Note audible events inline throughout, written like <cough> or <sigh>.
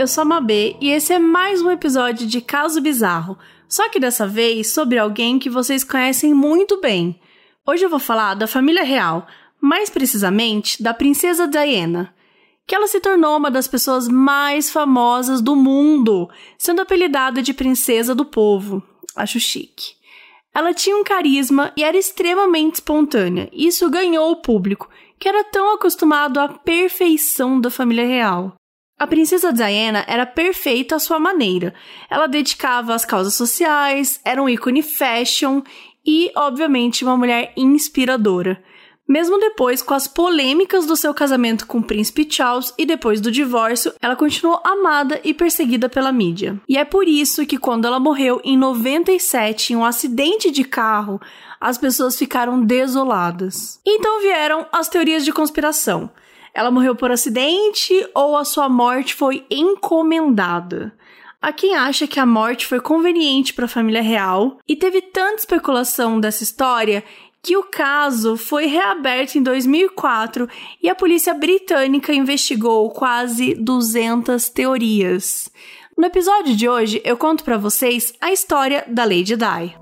eu sou a Mabê e esse é mais um episódio de Caso Bizarro, só que dessa vez sobre alguém que vocês conhecem muito bem. Hoje eu vou falar da família real, mais precisamente da princesa Diana, que ela se tornou uma das pessoas mais famosas do mundo, sendo apelidada de princesa do povo. Acho chique. Ela tinha um carisma e era extremamente espontânea. Isso ganhou o público, que era tão acostumado à perfeição da família real. A princesa Diana era perfeita à sua maneira. Ela dedicava às causas sociais, era um ícone fashion e, obviamente, uma mulher inspiradora. Mesmo depois, com as polêmicas do seu casamento com o príncipe Charles e depois do divórcio, ela continuou amada e perseguida pela mídia. E é por isso que quando ela morreu em 97 em um acidente de carro, as pessoas ficaram desoladas. Então vieram as teorias de conspiração. Ela morreu por acidente ou a sua morte foi encomendada? Há quem acha que a morte foi conveniente para a família real e teve tanta especulação dessa história que o caso foi reaberto em 2004 e a polícia britânica investigou quase 200 teorias. No episódio de hoje, eu conto para vocês a história da Lady Di.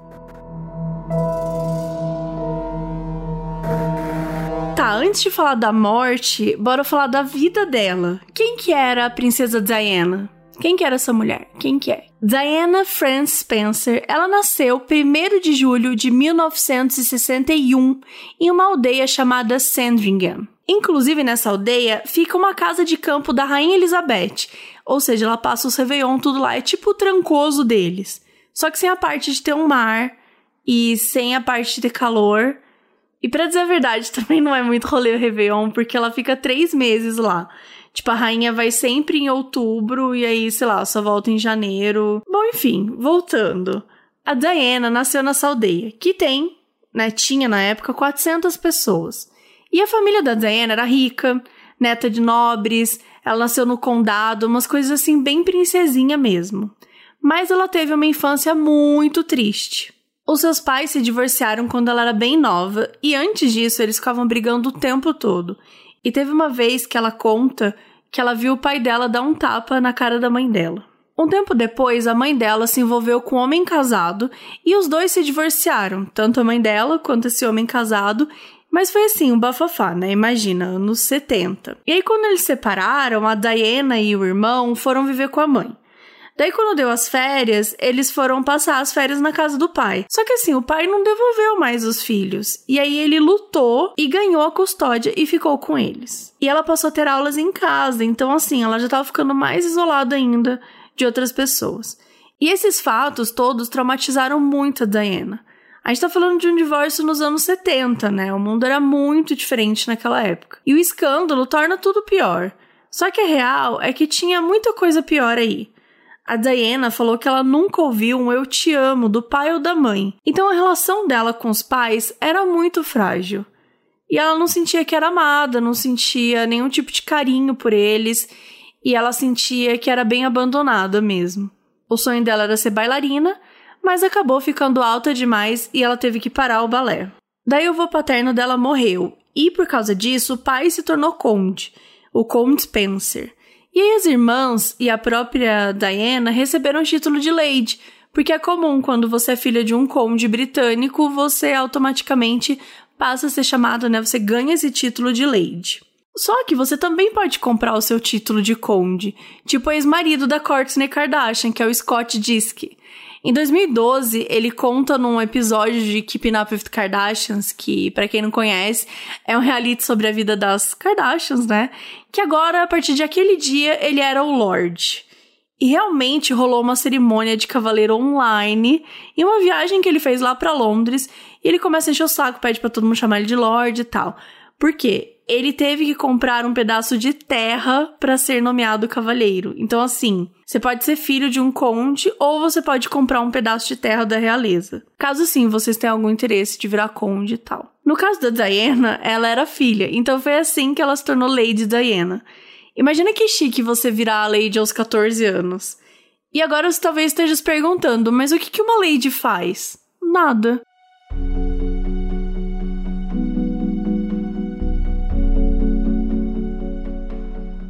Tá, antes de falar da morte, bora falar da vida dela. Quem que era a princesa Diana? Quem que era essa mulher? Quem que é? Diana Frances Spencer, ela nasceu 1 de julho de 1961 em uma aldeia chamada Sandringham. Inclusive nessa aldeia fica uma casa de campo da Rainha Elizabeth, ou seja, ela passa os Réveillon tudo lá, é tipo o trancoso deles. Só que sem a parte de ter um mar e sem a parte de ter calor. E para dizer a verdade, <laughs> também não é muito rolê Réveillon, porque ela fica três meses lá. Tipo, a rainha vai sempre em outubro e aí, sei lá, só volta em janeiro. Bom, enfim, voltando. A Diana nasceu nessa aldeia, que tem, né, tinha na época 400 pessoas. E a família da Diana era rica, neta de nobres, ela nasceu no condado, umas coisas assim bem princesinha mesmo. Mas ela teve uma infância muito triste. Os seus pais se divorciaram quando ela era bem nova e antes disso eles ficavam brigando o tempo todo. E teve uma vez que ela conta que ela viu o pai dela dar um tapa na cara da mãe dela. Um tempo depois, a mãe dela se envolveu com um homem casado e os dois se divorciaram, tanto a mãe dela quanto esse homem casado. Mas foi assim, um bafafá, né? Imagina, anos 70. E aí, quando eles se separaram, a Diana e o irmão foram viver com a mãe. Daí, quando deu as férias, eles foram passar as férias na casa do pai. Só que assim, o pai não devolveu mais os filhos. E aí ele lutou e ganhou a custódia e ficou com eles. E ela passou a ter aulas em casa, então assim, ela já tava ficando mais isolada ainda de outras pessoas. E esses fatos todos traumatizaram muito a Diana. A gente tá falando de um divórcio nos anos 70, né? O mundo era muito diferente naquela época. E o escândalo torna tudo pior. Só que a real é que tinha muita coisa pior aí. A Diana falou que ela nunca ouviu um eu te amo do pai ou da mãe. Então a relação dela com os pais era muito frágil. E ela não sentia que era amada, não sentia nenhum tipo de carinho por eles, e ela sentia que era bem abandonada mesmo. O sonho dela era ser bailarina, mas acabou ficando alta demais e ela teve que parar o balé. Daí o avô paterno dela morreu, e por causa disso o pai se tornou conde, o Conde Spencer. E as irmãs e a própria Diana receberam o título de Lady, porque é comum quando você é filha de um conde britânico, você automaticamente passa a ser chamada, né? Você ganha esse título de Lady. Só que você também pode comprar o seu título de conde, tipo o ex-marido da Kourtney Kardashian, que é o Scott Disick. Em 2012, ele conta num episódio de Keeping Up with Kardashians, que, para quem não conhece, é um reality sobre a vida das Kardashians, né? Que agora, a partir de aquele dia, ele era o Lorde. E realmente rolou uma cerimônia de cavaleiro online e uma viagem que ele fez lá para Londres. E ele começa a encher o saco, pede para todo mundo chamar ele de Lorde e tal. Por quê? ele teve que comprar um pedaço de terra para ser nomeado cavaleiro. Então, assim, você pode ser filho de um conde ou você pode comprar um pedaço de terra da realeza. Caso sim, vocês tenham algum interesse de virar conde e tal. No caso da Diana, ela era filha, então foi assim que ela se tornou Lady Diana. Imagina que chique você virar a Lady aos 14 anos. E agora você talvez esteja se perguntando, mas o que uma Lady faz? Nada.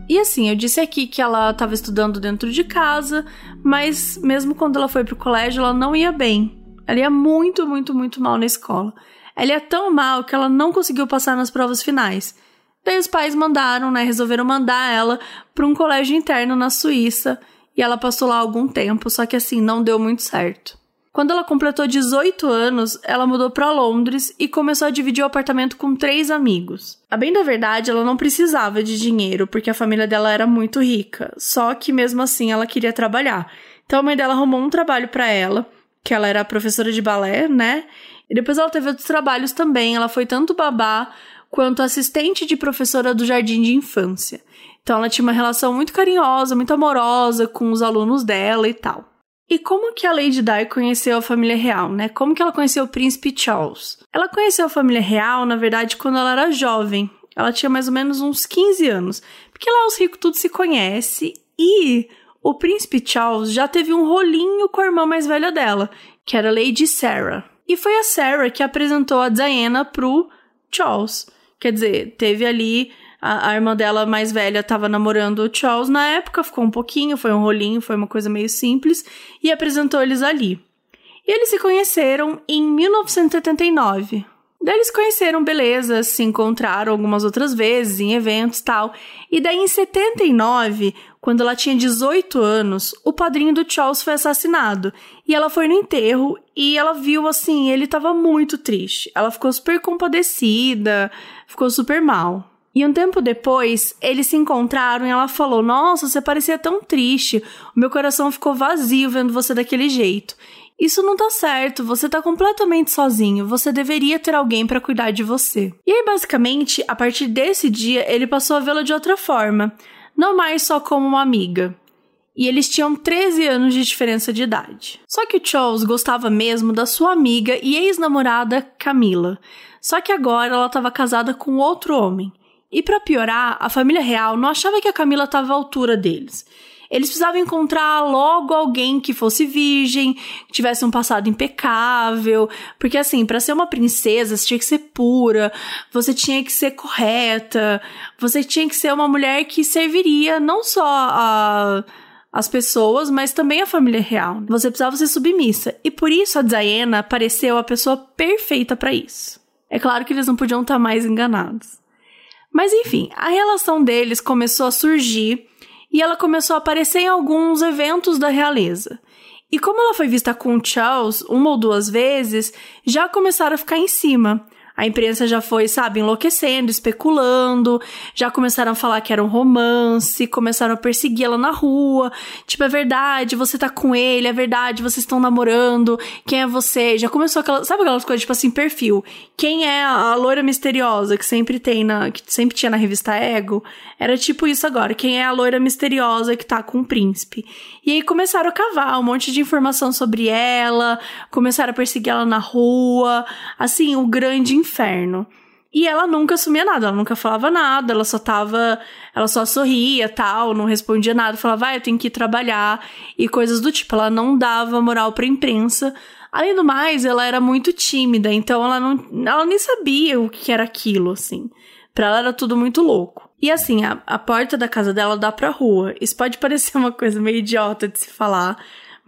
E assim, eu disse aqui que ela estava estudando dentro de casa, mas mesmo quando ela foi pro colégio, ela não ia bem. Ela ia muito, muito, muito mal na escola. Ela ia tão mal que ela não conseguiu passar nas provas finais. Daí os pais mandaram, né, resolveram mandar ela para um colégio interno na Suíça, e ela passou lá algum tempo, só que assim, não deu muito certo. Quando ela completou 18 anos, ela mudou para Londres e começou a dividir o apartamento com três amigos. A bem da verdade, ela não precisava de dinheiro porque a família dela era muito rica, só que mesmo assim ela queria trabalhar. Então a mãe dela arrumou um trabalho para ela, que ela era professora de balé, né? E depois ela teve outros trabalhos também. Ela foi tanto babá quanto assistente de professora do jardim de infância. Então ela tinha uma relação muito carinhosa, muito amorosa com os alunos dela e tal. E como que a Lady Di conheceu a família real, né? Como que ela conheceu o príncipe Charles? Ela conheceu a família real, na verdade, quando ela era jovem. Ela tinha mais ou menos uns 15 anos. Porque lá os ricos tudo se conhece e o príncipe Charles já teve um rolinho com a irmã mais velha dela, que era Lady Sarah. E foi a Sarah que apresentou a Diana pro Charles. Quer dizer, teve ali a, a, irmã dela mais velha estava namorando o Charles na época, ficou um pouquinho, foi um rolinho, foi uma coisa meio simples, e apresentou eles ali. E eles se conheceram em 1979. Daí eles conheceram, beleza, se encontraram algumas outras vezes em eventos tal. E daí em 79, quando ela tinha 18 anos, o padrinho do Charles foi assassinado. E ela foi no enterro e ela viu assim, ele tava muito triste. Ela ficou super compadecida, ficou super mal. E um tempo depois, eles se encontraram e ela falou: Nossa, você parecia tão triste. O meu coração ficou vazio vendo você daquele jeito. Isso não tá certo, você tá completamente sozinho, você deveria ter alguém para cuidar de você. E aí, basicamente, a partir desse dia, ele passou a vê-la de outra forma, não mais só como uma amiga. E eles tinham 13 anos de diferença de idade. Só que o Charles gostava mesmo da sua amiga e ex-namorada Camila. Só que agora ela estava casada com outro homem. E para piorar, a família real não achava que a Camila estava à altura deles. Eles precisavam encontrar logo alguém que fosse virgem, que tivesse um passado impecável, porque assim, para ser uma princesa, você tinha que ser pura, você tinha que ser correta, você tinha que ser uma mulher que serviria não só a as pessoas, mas também a família real. Você precisava ser submissa. E por isso a Diana pareceu a pessoa perfeita para isso. É claro que eles não podiam estar mais enganados. Mas enfim, a relação deles começou a surgir e ela começou a aparecer em alguns eventos da realeza. E como ela foi vista com Charles uma ou duas vezes, já começaram a ficar em cima. A imprensa já foi, sabe, enlouquecendo, especulando, já começaram a falar que era um romance, começaram a persegui ela na rua. Tipo, é verdade, você tá com ele, é verdade, vocês estão namorando, quem é você? Já começou aquela, sabe aquelas coisas, tipo assim, perfil. Quem é a, a loira misteriosa que sempre tem na, que sempre tinha na revista Ego? Era tipo isso agora, quem é a loira misteriosa que tá com o príncipe. E aí começaram a cavar um monte de informação sobre ela, começaram a perseguir ela na rua, assim, o grande inferno. E ela nunca assumia nada, ela nunca falava nada, ela só tava. Ela só sorria tal, não respondia nada, falava, vai, ah, eu tenho que ir trabalhar e coisas do tipo. Ela não dava moral pra imprensa. Além do mais, ela era muito tímida, então ela não. Ela nem sabia o que era aquilo, assim. Pra ela era tudo muito louco. E assim, a, a porta da casa dela dá pra rua. Isso pode parecer uma coisa meio idiota de se falar,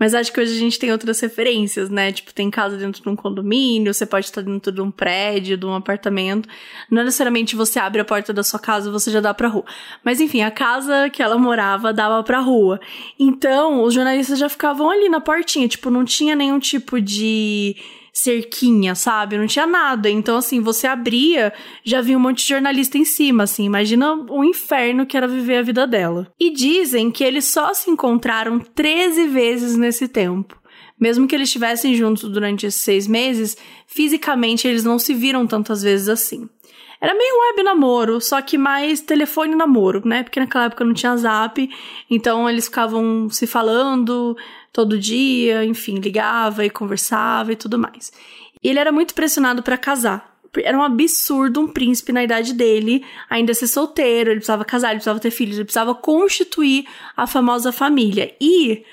mas acho que hoje a gente tem outras referências, né? Tipo, tem casa dentro de um condomínio, você pode estar dentro de um prédio, de um apartamento. Não necessariamente você abre a porta da sua casa você já dá pra rua. Mas enfim, a casa que ela morava dava pra rua. Então, os jornalistas já ficavam ali na portinha, tipo, não tinha nenhum tipo de cerquinha, sabe? Não tinha nada. Então, assim, você abria, já vinha um monte de jornalista em cima, assim. Imagina o inferno que era viver a vida dela. E dizem que eles só se encontraram 13 vezes nesse tempo. Mesmo que eles estivessem juntos durante esses seis meses, fisicamente eles não se viram tantas vezes assim. Era meio web namoro, só que mais telefone namoro, né? Porque naquela época não tinha zap, então eles ficavam se falando, todo dia, enfim, ligava e conversava e tudo mais. E ele era muito pressionado para casar. Era um absurdo um príncipe na idade dele ainda ser solteiro, ele precisava casar, ele precisava ter filhos, ele precisava constituir a famosa família. E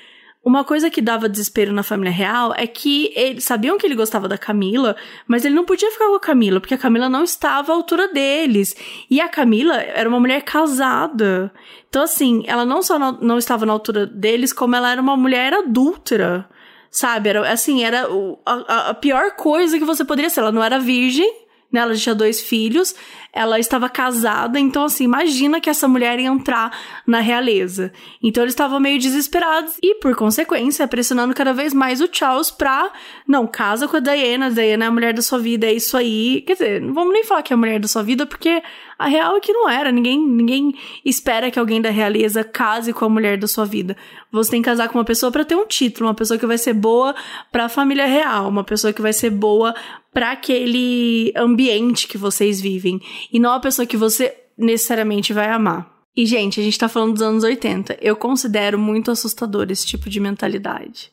Uma coisa que dava desespero na família real é que eles sabiam que ele gostava da Camila, mas ele não podia ficar com a Camila, porque a Camila não estava à altura deles. E a Camila era uma mulher casada. Então, assim, ela não só não, não estava na altura deles, como ela era uma mulher adúltera. Sabe? Era assim, era a, a pior coisa que você poderia ser. Ela não era virgem, né? Ela tinha dois filhos, ela estava casada, então assim, imagina que essa mulher ia entrar na realeza. Então eles estavam meio desesperados e, por consequência, pressionando cada vez mais o Charles pra, não, casa com a Diana, a Diana é a mulher da sua vida, é isso aí. Quer dizer, não vamos nem falar que é a mulher da sua vida, porque a real é que não era. Ninguém, ninguém espera que alguém da realeza case com a mulher da sua vida. Você tem que casar com uma pessoa para ter um título, uma pessoa que vai ser boa para a família real, uma pessoa que vai ser boa para aquele ambiente que vocês vivem e não a pessoa que você necessariamente vai amar. E gente, a gente tá falando dos anos 80. Eu considero muito assustador esse tipo de mentalidade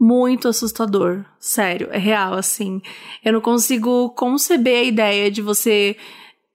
muito assustador. Sério, é real, assim. Eu não consigo conceber a ideia de você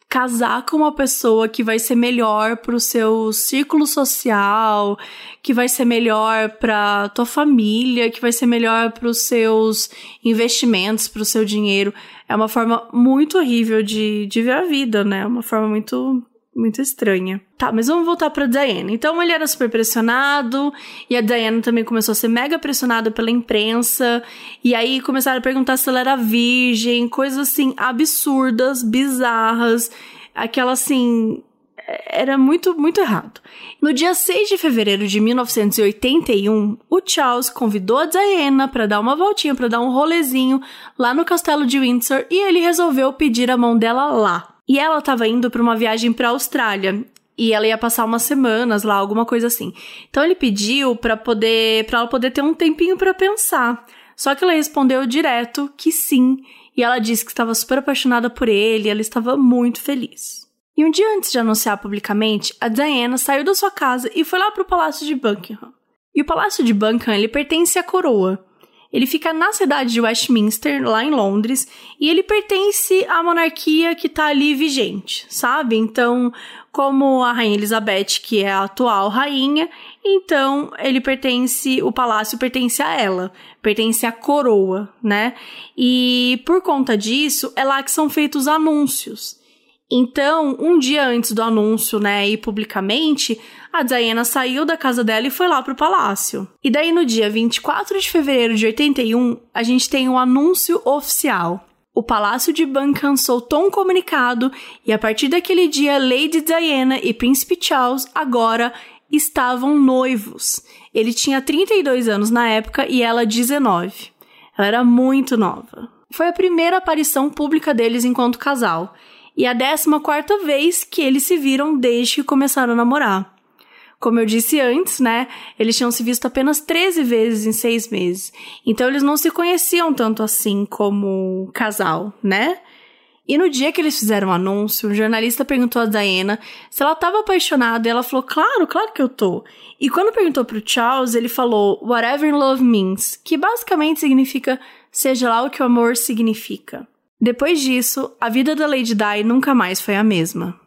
casar com uma pessoa que vai ser melhor pro seu círculo social, que vai ser melhor pra tua família, que vai ser melhor pros seus investimentos, pro seu dinheiro. É uma forma muito horrível de, de ver a vida, né? Uma forma muito muito estranha. Tá, mas vamos voltar pra Diana. Então ele era super pressionado, e a Diana também começou a ser mega pressionada pela imprensa, e aí começaram a perguntar se ela era virgem, coisas assim absurdas, bizarras, aquela assim. Era muito, muito errado. No dia 6 de fevereiro de 1981, o Charles convidou a Diana para dar uma voltinha, para dar um rolezinho lá no castelo de Windsor e ele resolveu pedir a mão dela lá. E ela estava indo para uma viagem para a Austrália e ela ia passar umas semanas lá, alguma coisa assim. Então ele pediu para poder, para ela poder ter um tempinho para pensar. Só que ela respondeu direto que sim, e ela disse que estava super apaixonada por ele, ela estava muito feliz. E um dia antes de anunciar publicamente, a Diana saiu da sua casa e foi lá para o Palácio de Buckingham. E o Palácio de Buckingham ele pertence à coroa. Ele fica na cidade de Westminster, lá em Londres, e ele pertence à monarquia que está ali vigente, sabe? Então, como a rainha Elizabeth, que é a atual rainha, então ele pertence, o palácio pertence a ela, pertence à coroa, né? E por conta disso, é lá que são feitos anúncios. Então, um dia antes do anúncio, né, e publicamente, a Diana saiu da casa dela e foi lá pro palácio. E daí no dia 24 de fevereiro de 81, a gente tem um anúncio oficial. O Palácio de Buckingham soltou um comunicado e a partir daquele dia Lady Diana e Príncipe Charles agora estavam noivos. Ele tinha 32 anos na época e ela 19. Ela era muito nova. Foi a primeira aparição pública deles enquanto casal e a 14 quarta vez que eles se viram desde que começaram a namorar. Como eu disse antes, né? Eles tinham se visto apenas 13 vezes em seis meses. Então eles não se conheciam tanto assim como casal, né? E no dia que eles fizeram o anúncio, um jornalista perguntou a Diana se ela estava apaixonada e ela falou: Claro, claro que eu tô. E quando perguntou pro Charles, ele falou: Whatever love means, que basicamente significa seja lá o que o amor significa. Depois disso, a vida da Lady Di nunca mais foi a mesma.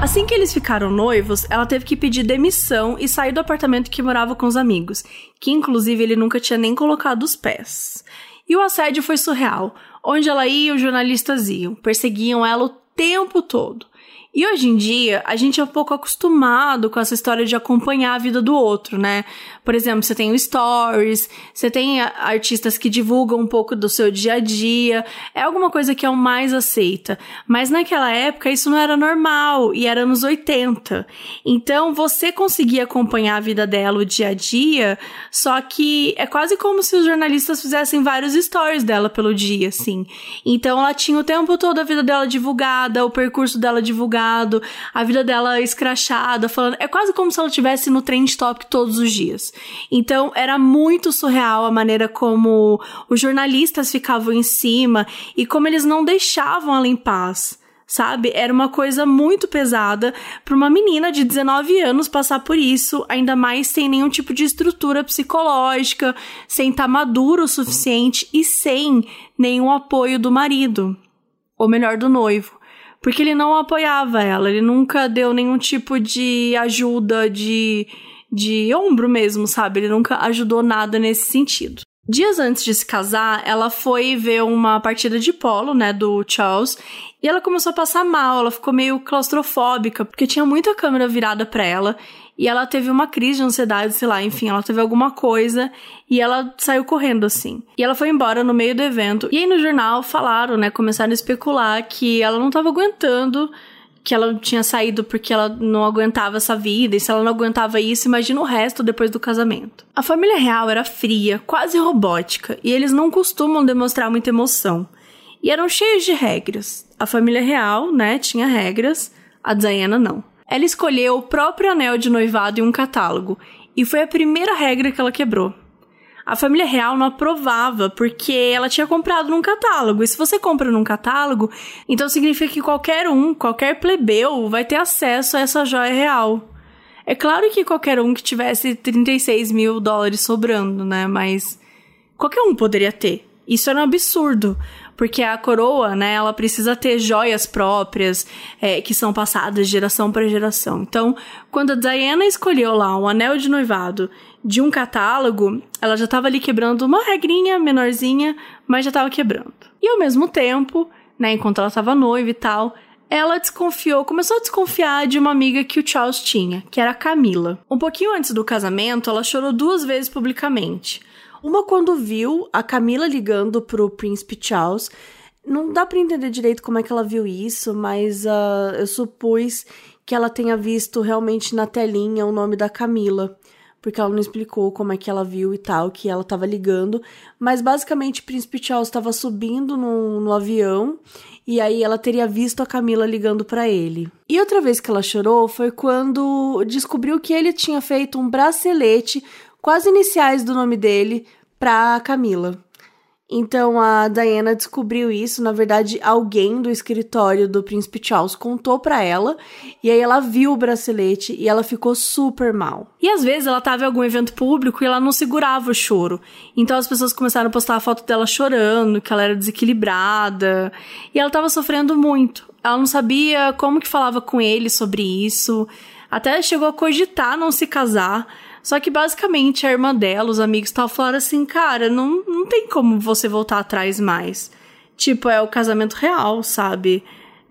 Assim que eles ficaram noivos, ela teve que pedir demissão e sair do apartamento que morava com os amigos, que inclusive ele nunca tinha nem colocado os pés. E o assédio foi surreal. Onde ela ia, os jornalistas iam, perseguiam ela o tempo todo. E hoje em dia, a gente é um pouco acostumado com essa história de acompanhar a vida do outro, né? Por exemplo, você tem o Stories, você tem artistas que divulgam um pouco do seu dia a dia, é alguma coisa que é o mais aceita. Mas naquela época isso não era normal e era anos 80. Então você conseguia acompanhar a vida dela, o dia a dia, só que é quase como se os jornalistas fizessem vários stories dela pelo dia, assim. Então ela tinha o tempo todo a vida dela divulgada, o percurso dela divulgado a vida dela escrachada, falando. É quase como se ela estivesse no trend top todos os dias. Então era muito surreal a maneira como os jornalistas ficavam em cima e como eles não deixavam ela em paz sabe? Era uma coisa muito pesada para uma menina de 19 anos passar por isso, ainda mais sem nenhum tipo de estrutura psicológica, sem estar tá maduro o suficiente e sem nenhum apoio do marido, ou melhor, do noivo. Porque ele não apoiava ela, ele nunca deu nenhum tipo de ajuda, de, de ombro mesmo, sabe? Ele nunca ajudou nada nesse sentido. Dias antes de se casar, ela foi ver uma partida de polo, né, do Charles, e ela começou a passar mal, ela ficou meio claustrofóbica, porque tinha muita câmera virada para ela, e ela teve uma crise de ansiedade, sei lá, enfim, ela teve alguma coisa e ela saiu correndo assim. E ela foi embora no meio do evento. E aí no jornal falaram, né, começaram a especular que ela não tava aguentando que ela tinha saído porque ela não aguentava essa vida, e se ela não aguentava isso, imagina o resto depois do casamento. A família real era fria, quase robótica, e eles não costumam demonstrar muita emoção. E eram cheios de regras. A família real, né, tinha regras, a Diana não. Ela escolheu o próprio anel de noivado em um catálogo, e foi a primeira regra que ela quebrou a família real não aprovava porque ela tinha comprado num catálogo. E se você compra num catálogo, então significa que qualquer um, qualquer plebeu, vai ter acesso a essa joia real. É claro que qualquer um que tivesse 36 mil dólares sobrando, né? Mas qualquer um poderia ter. Isso era um absurdo, porque a coroa, né, ela precisa ter joias próprias é, que são passadas de geração para geração. Então, quando a Diana escolheu lá um anel de noivado de um catálogo, ela já estava ali quebrando uma regrinha menorzinha, mas já estava quebrando. E ao mesmo tempo, né, enquanto ela estava noiva e tal, ela desconfiou, começou a desconfiar de uma amiga que o Charles tinha, que era a Camila. Um pouquinho antes do casamento, ela chorou duas vezes publicamente. Uma quando viu a Camila ligando pro príncipe Charles. Não dá para entender direito como é que ela viu isso, mas uh, eu supus que ela tenha visto realmente na telinha o nome da Camila porque ela não explicou como é que ela viu e tal, que ela tava ligando. Mas basicamente o Príncipe Charles estava subindo no, no avião e aí ela teria visto a Camila ligando para ele. E outra vez que ela chorou foi quando descobriu que ele tinha feito um bracelete as iniciais do nome dele pra Camila. Então a Diana descobriu isso, na verdade, alguém do escritório do príncipe Charles contou para ela, e aí ela viu o bracelete e ela ficou super mal. E às vezes ela tava em algum evento público e ela não segurava o choro. Então as pessoas começaram a postar a foto dela chorando, que ela era desequilibrada, e ela tava sofrendo muito. Ela não sabia como que falava com ele sobre isso, até chegou a cogitar não se casar só que basicamente a irmã dela, os amigos tal, falaram assim: cara, não, não tem como você voltar atrás mais. Tipo, é o casamento real, sabe?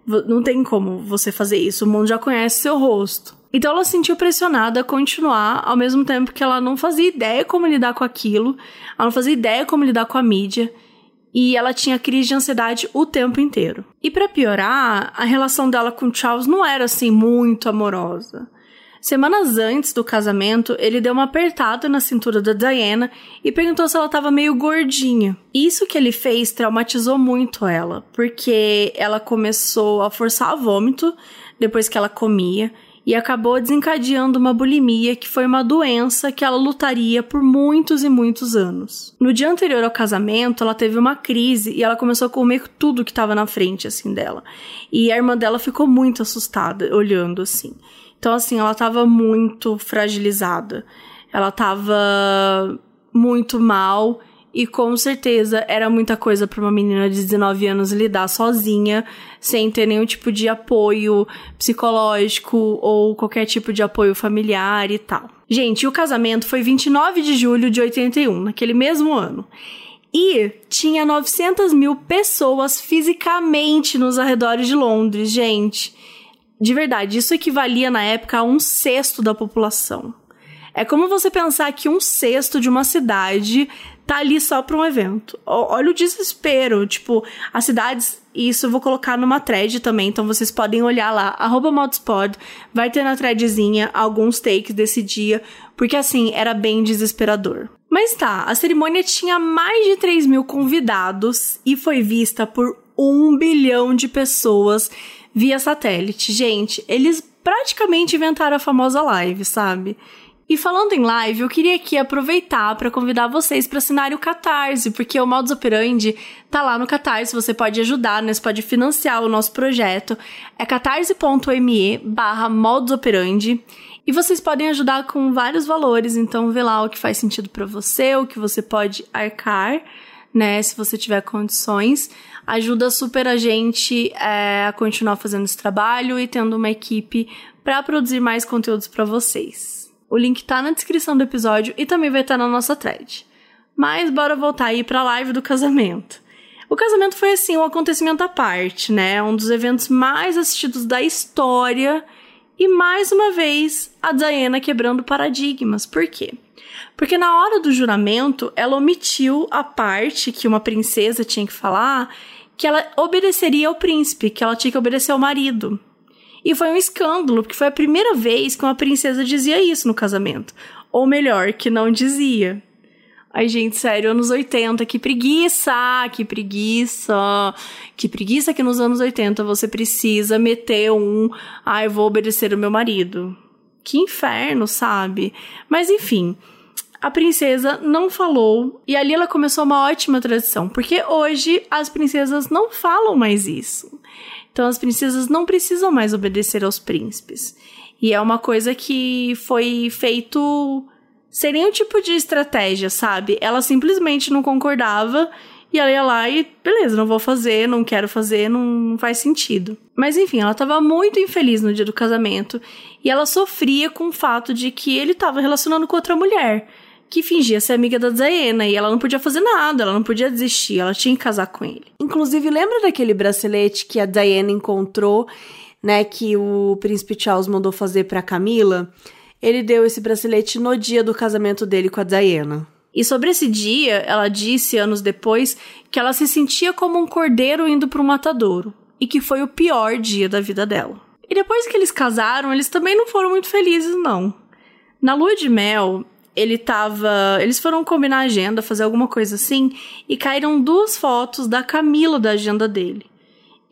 Não tem como você fazer isso. O mundo já conhece seu rosto. Então ela se sentiu pressionada a continuar, ao mesmo tempo que ela não fazia ideia como lidar com aquilo, ela não fazia ideia como lidar com a mídia, e ela tinha crise de ansiedade o tempo inteiro. E para piorar, a relação dela com Charles não era assim muito amorosa. Semanas antes do casamento, ele deu uma apertada na cintura da Diana e perguntou se ela estava meio gordinha. Isso que ele fez traumatizou muito ela, porque ela começou a forçar vômito depois que ela comia e acabou desencadeando uma bulimia que foi uma doença que ela lutaria por muitos e muitos anos. No dia anterior ao casamento, ela teve uma crise e ela começou a comer tudo que estava na frente assim dela. E a irmã dela ficou muito assustada olhando assim. Então, assim, ela tava muito fragilizada. Ela tava muito mal. E com certeza era muita coisa para uma menina de 19 anos lidar sozinha, sem ter nenhum tipo de apoio psicológico ou qualquer tipo de apoio familiar e tal. Gente, o casamento foi 29 de julho de 81, naquele mesmo ano. E tinha 900 mil pessoas fisicamente nos arredores de Londres, gente de verdade, isso equivalia na época a um sexto da população. É como você pensar que um sexto de uma cidade tá ali só para um evento. Olha o desespero. Tipo, as cidades. Isso eu vou colocar numa thread também, então vocês podem olhar lá, arroba modspod, vai ter na threadzinha alguns takes desse dia, porque assim, era bem desesperador. Mas tá, a cerimônia tinha mais de 3 mil convidados e foi vista por um bilhão de pessoas via satélite. Gente, eles praticamente inventaram a famosa live, sabe? E falando em live, eu queria aqui aproveitar para convidar vocês para assinarem o Catarse, porque o Modus Operandi tá lá no Catarse, você pode ajudar, né? Você pode financiar o nosso projeto. É catarse.me barra. E vocês podem ajudar com vários valores, então vê lá o que faz sentido para você, o que você pode arcar né? Se você tiver condições, ajuda super a gente é, a continuar fazendo esse trabalho e tendo uma equipe para produzir mais conteúdos para vocês. O link tá na descrição do episódio e também vai estar tá na nossa thread. Mas bora voltar aí para a live do casamento. O casamento foi assim um acontecimento à parte, né? Um dos eventos mais assistidos da história e mais uma vez a Diana quebrando paradigmas. Por quê? Porque na hora do juramento, ela omitiu a parte que uma princesa tinha que falar, que ela obedeceria ao príncipe, que ela tinha que obedecer ao marido. E foi um escândalo, porque foi a primeira vez que uma princesa dizia isso no casamento. Ou melhor, que não dizia. Ai, gente, sério, anos 80, que preguiça, que preguiça, que preguiça que nos anos 80 você precisa meter um, ah, eu vou obedecer o meu marido. Que inferno, sabe? Mas enfim, a princesa não falou e ali ela começou uma ótima tradição, porque hoje as princesas não falam mais isso. Então as princesas não precisam mais obedecer aos príncipes. E é uma coisa que foi feito sem nenhum tipo de estratégia, sabe? Ela simplesmente não concordava e ela ia lá e, beleza, não vou fazer, não quero fazer, não, faz sentido. Mas enfim, ela estava muito infeliz no dia do casamento e ela sofria com o fato de que ele estava relacionando com outra mulher que fingia ser amiga da Diana e ela não podia fazer nada, ela não podia desistir, ela tinha que casar com ele. Inclusive, lembra daquele bracelete que a Diana encontrou, né, que o príncipe Charles mandou fazer para Camila? Ele deu esse bracelete no dia do casamento dele com a Diana. E sobre esse dia, ela disse anos depois que ela se sentia como um cordeiro indo para um matadouro e que foi o pior dia da vida dela. E depois que eles casaram, eles também não foram muito felizes, não. Na lua de mel, ele tava. Eles foram combinar a agenda, fazer alguma coisa assim, e caíram duas fotos da Camila da agenda dele.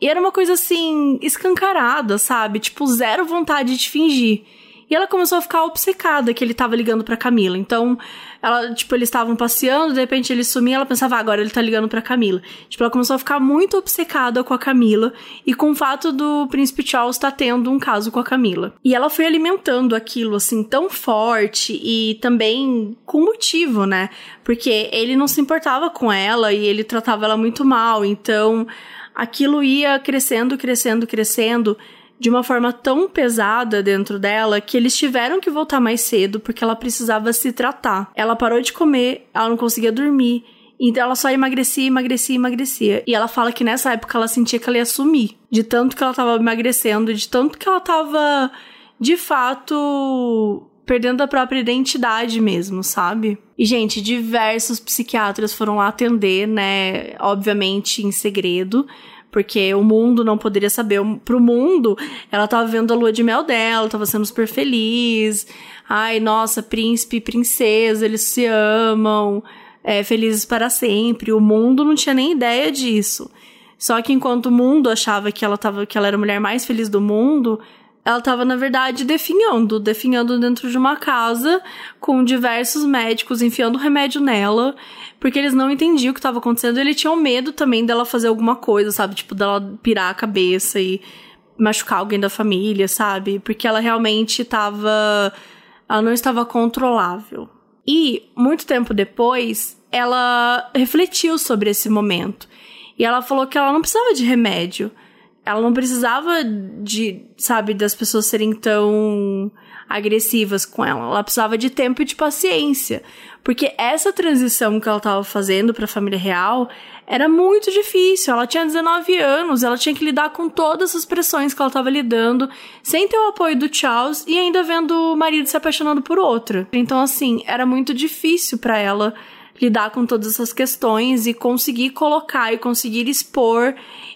E era uma coisa assim, escancarada, sabe? Tipo, zero vontade de fingir. E ela começou a ficar obcecada que ele tava ligando pra Camila. Então, ela, tipo, eles estavam passeando, de repente ele sumia, ela pensava, ah, agora ele tá ligando pra Camila. Tipo, ela começou a ficar muito obcecada com a Camila e com o fato do príncipe Charles estar tá tendo um caso com a Camila. E ela foi alimentando aquilo, assim, tão forte e também com motivo, né? Porque ele não se importava com ela e ele tratava ela muito mal. Então, aquilo ia crescendo, crescendo, crescendo de uma forma tão pesada dentro dela que eles tiveram que voltar mais cedo porque ela precisava se tratar. Ela parou de comer, ela não conseguia dormir. Então ela só emagrecia, emagrecia, emagrecia. E ela fala que nessa época ela sentia que ela ia sumir. De tanto que ela tava emagrecendo, de tanto que ela tava, de fato, perdendo a própria identidade mesmo, sabe? E, gente, diversos psiquiatras foram lá atender, né? Obviamente em segredo porque o mundo não poderia saber. Pro mundo, ela tava vendo a lua de mel dela, tava sendo super feliz. Ai, nossa, príncipe e princesa, eles se amam, é, felizes para sempre. O mundo não tinha nem ideia disso. Só que enquanto o mundo achava que ela, tava, que ela era a mulher mais feliz do mundo, ela estava, na verdade, definhando, definhando dentro de uma casa com diversos médicos enfiando remédio nela, porque eles não entendiam o que estava acontecendo. Ele tinha medo também dela fazer alguma coisa, sabe? Tipo, dela pirar a cabeça e machucar alguém da família, sabe? Porque ela realmente estava. Ela não estava controlável. E, muito tempo depois, ela refletiu sobre esse momento. E ela falou que ela não precisava de remédio ela não precisava de, sabe, das pessoas serem tão agressivas com ela. Ela precisava de tempo e de paciência. Porque essa transição que ela estava fazendo para a família real era muito difícil. Ela tinha 19 anos, ela tinha que lidar com todas as pressões que ela estava lidando, sem ter o apoio do Charles e ainda vendo o marido se apaixonando por outra. Então, assim, era muito difícil para ela lidar com todas essas questões e conseguir colocar e conseguir expor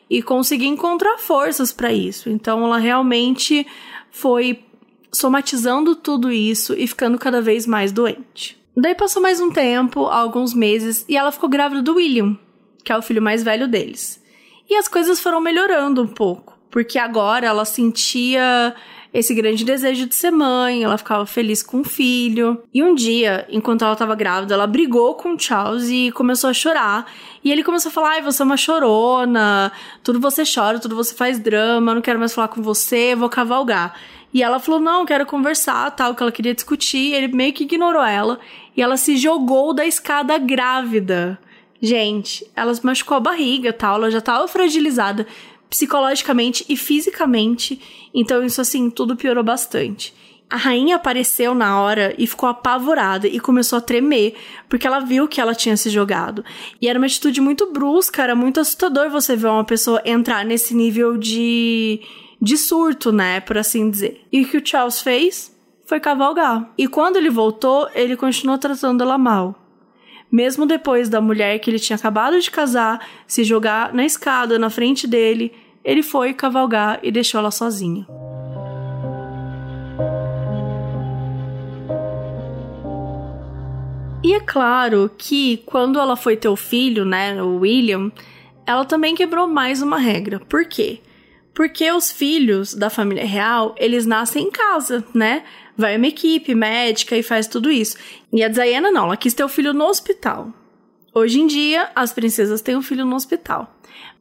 e conseguir encontrar forças para isso. Então ela realmente foi somatizando tudo isso e ficando cada vez mais doente. Daí passou mais um tempo, alguns meses, e ela ficou grávida do William, que é o filho mais velho deles. E as coisas foram melhorando um pouco, porque agora ela sentia esse grande desejo de ser mãe, ela ficava feliz com o filho. E um dia, enquanto ela estava grávida, ela brigou com o Charles e começou a chorar. E ele começou a falar: ai, você é uma chorona, tudo você chora, tudo você faz drama, não quero mais falar com você, vou cavalgar. E ela falou: não, quero conversar, tal, que ela queria discutir. Ele meio que ignorou ela e ela se jogou da escada grávida. Gente, ela machucou a barriga tal, ela já tava fragilizada psicologicamente e fisicamente, então isso assim, tudo piorou bastante. A rainha apareceu na hora e ficou apavorada e começou a tremer, porque ela viu que ela tinha se jogado. E era uma atitude muito brusca, era muito assustador você ver uma pessoa entrar nesse nível de de surto, né, por assim dizer. E o que o Charles fez foi cavalgar. E quando ele voltou, ele continuou tratando ela mal. Mesmo depois da mulher que ele tinha acabado de casar se jogar na escada na frente dele, ele foi cavalgar e deixou ela sozinha. E é claro que quando ela foi ter o filho, né, o William, ela também quebrou mais uma regra. Por quê? Porque os filhos da família real, eles nascem em casa, né? Vai uma equipe médica e faz tudo isso. E a Diana não, ela quis ter o filho no hospital. Hoje em dia, as princesas têm um filho no hospital.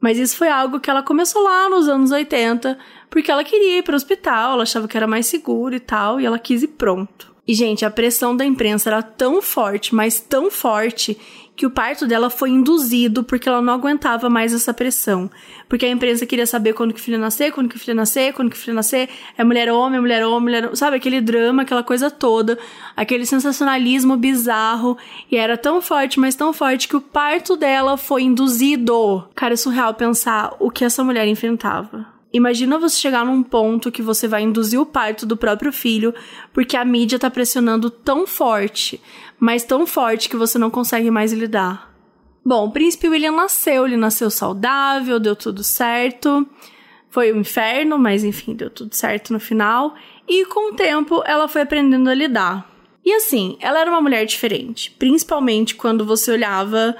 Mas isso foi algo que ela começou lá nos anos 80, porque ela queria ir para o hospital, ela achava que era mais seguro e tal, e ela quis ir pronto. E, gente, a pressão da imprensa era tão forte, mas tão forte, que o parto dela foi induzido porque ela não aguentava mais essa pressão. Porque a imprensa queria saber quando que o filho nascer, quando que o filho nascer, quando que o filho nascer, é mulher homem, é mulher homem, mulher, sabe aquele drama, aquela coisa toda, aquele sensacionalismo bizarro, e era tão forte, mas tão forte que o parto dela foi induzido. Cara, é surreal pensar o que essa mulher enfrentava. Imagina você chegar num ponto que você vai induzir o parto do próprio filho porque a mídia tá pressionando tão forte, mas tão forte que você não consegue mais lidar. Bom, o príncipe William nasceu, ele nasceu saudável, deu tudo certo. Foi um inferno, mas enfim, deu tudo certo no final. E com o tempo ela foi aprendendo a lidar. E assim, ela era uma mulher diferente, principalmente quando você olhava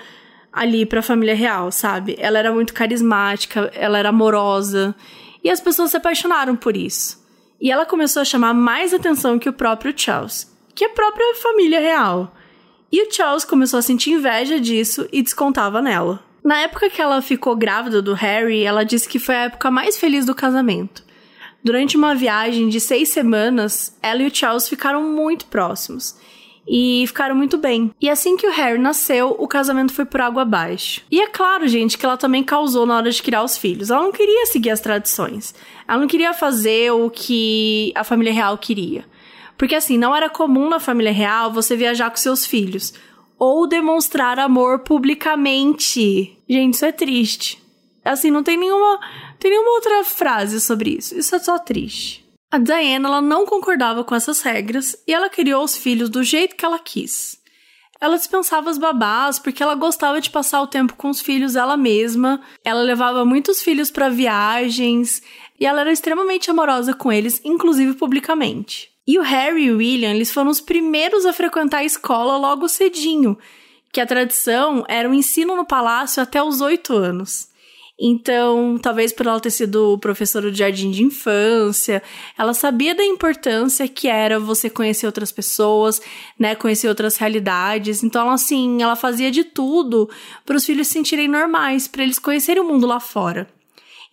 ali para a família real, sabe? Ela era muito carismática, ela era amorosa e as pessoas se apaixonaram por isso. E ela começou a chamar mais atenção que o próprio Charles, que é a própria família real. E o Charles começou a sentir inveja disso e descontava nela. Na época que ela ficou grávida do Harry, ela disse que foi a época mais feliz do casamento. Durante uma viagem de seis semanas, ela e o Charles ficaram muito próximos e ficaram muito bem. E assim que o Harry nasceu, o casamento foi por água abaixo. E é claro, gente, que ela também causou na hora de criar os filhos. Ela não queria seguir as tradições. Ela não queria fazer o que a família real queria. Porque assim, não era comum na família real você viajar com seus filhos ou demonstrar amor publicamente. Gente, isso é triste. Assim, não tem nenhuma, tem nenhuma outra frase sobre isso. Isso é só triste. A Diana ela não concordava com essas regras e ela criou os filhos do jeito que ela quis. Ela dispensava as babás porque ela gostava de passar o tempo com os filhos ela mesma. Ela levava muitos filhos para viagens e ela era extremamente amorosa com eles, inclusive publicamente. E o Harry e o William, eles foram os primeiros a frequentar a escola logo cedinho, que a tradição era o ensino no palácio até os oito anos. Então, talvez por ela ter sido professora de jardim de infância, ela sabia da importância que era você conhecer outras pessoas, né, conhecer outras realidades. Então, assim, ela fazia de tudo para os filhos se sentirem normais, para eles conhecerem o mundo lá fora.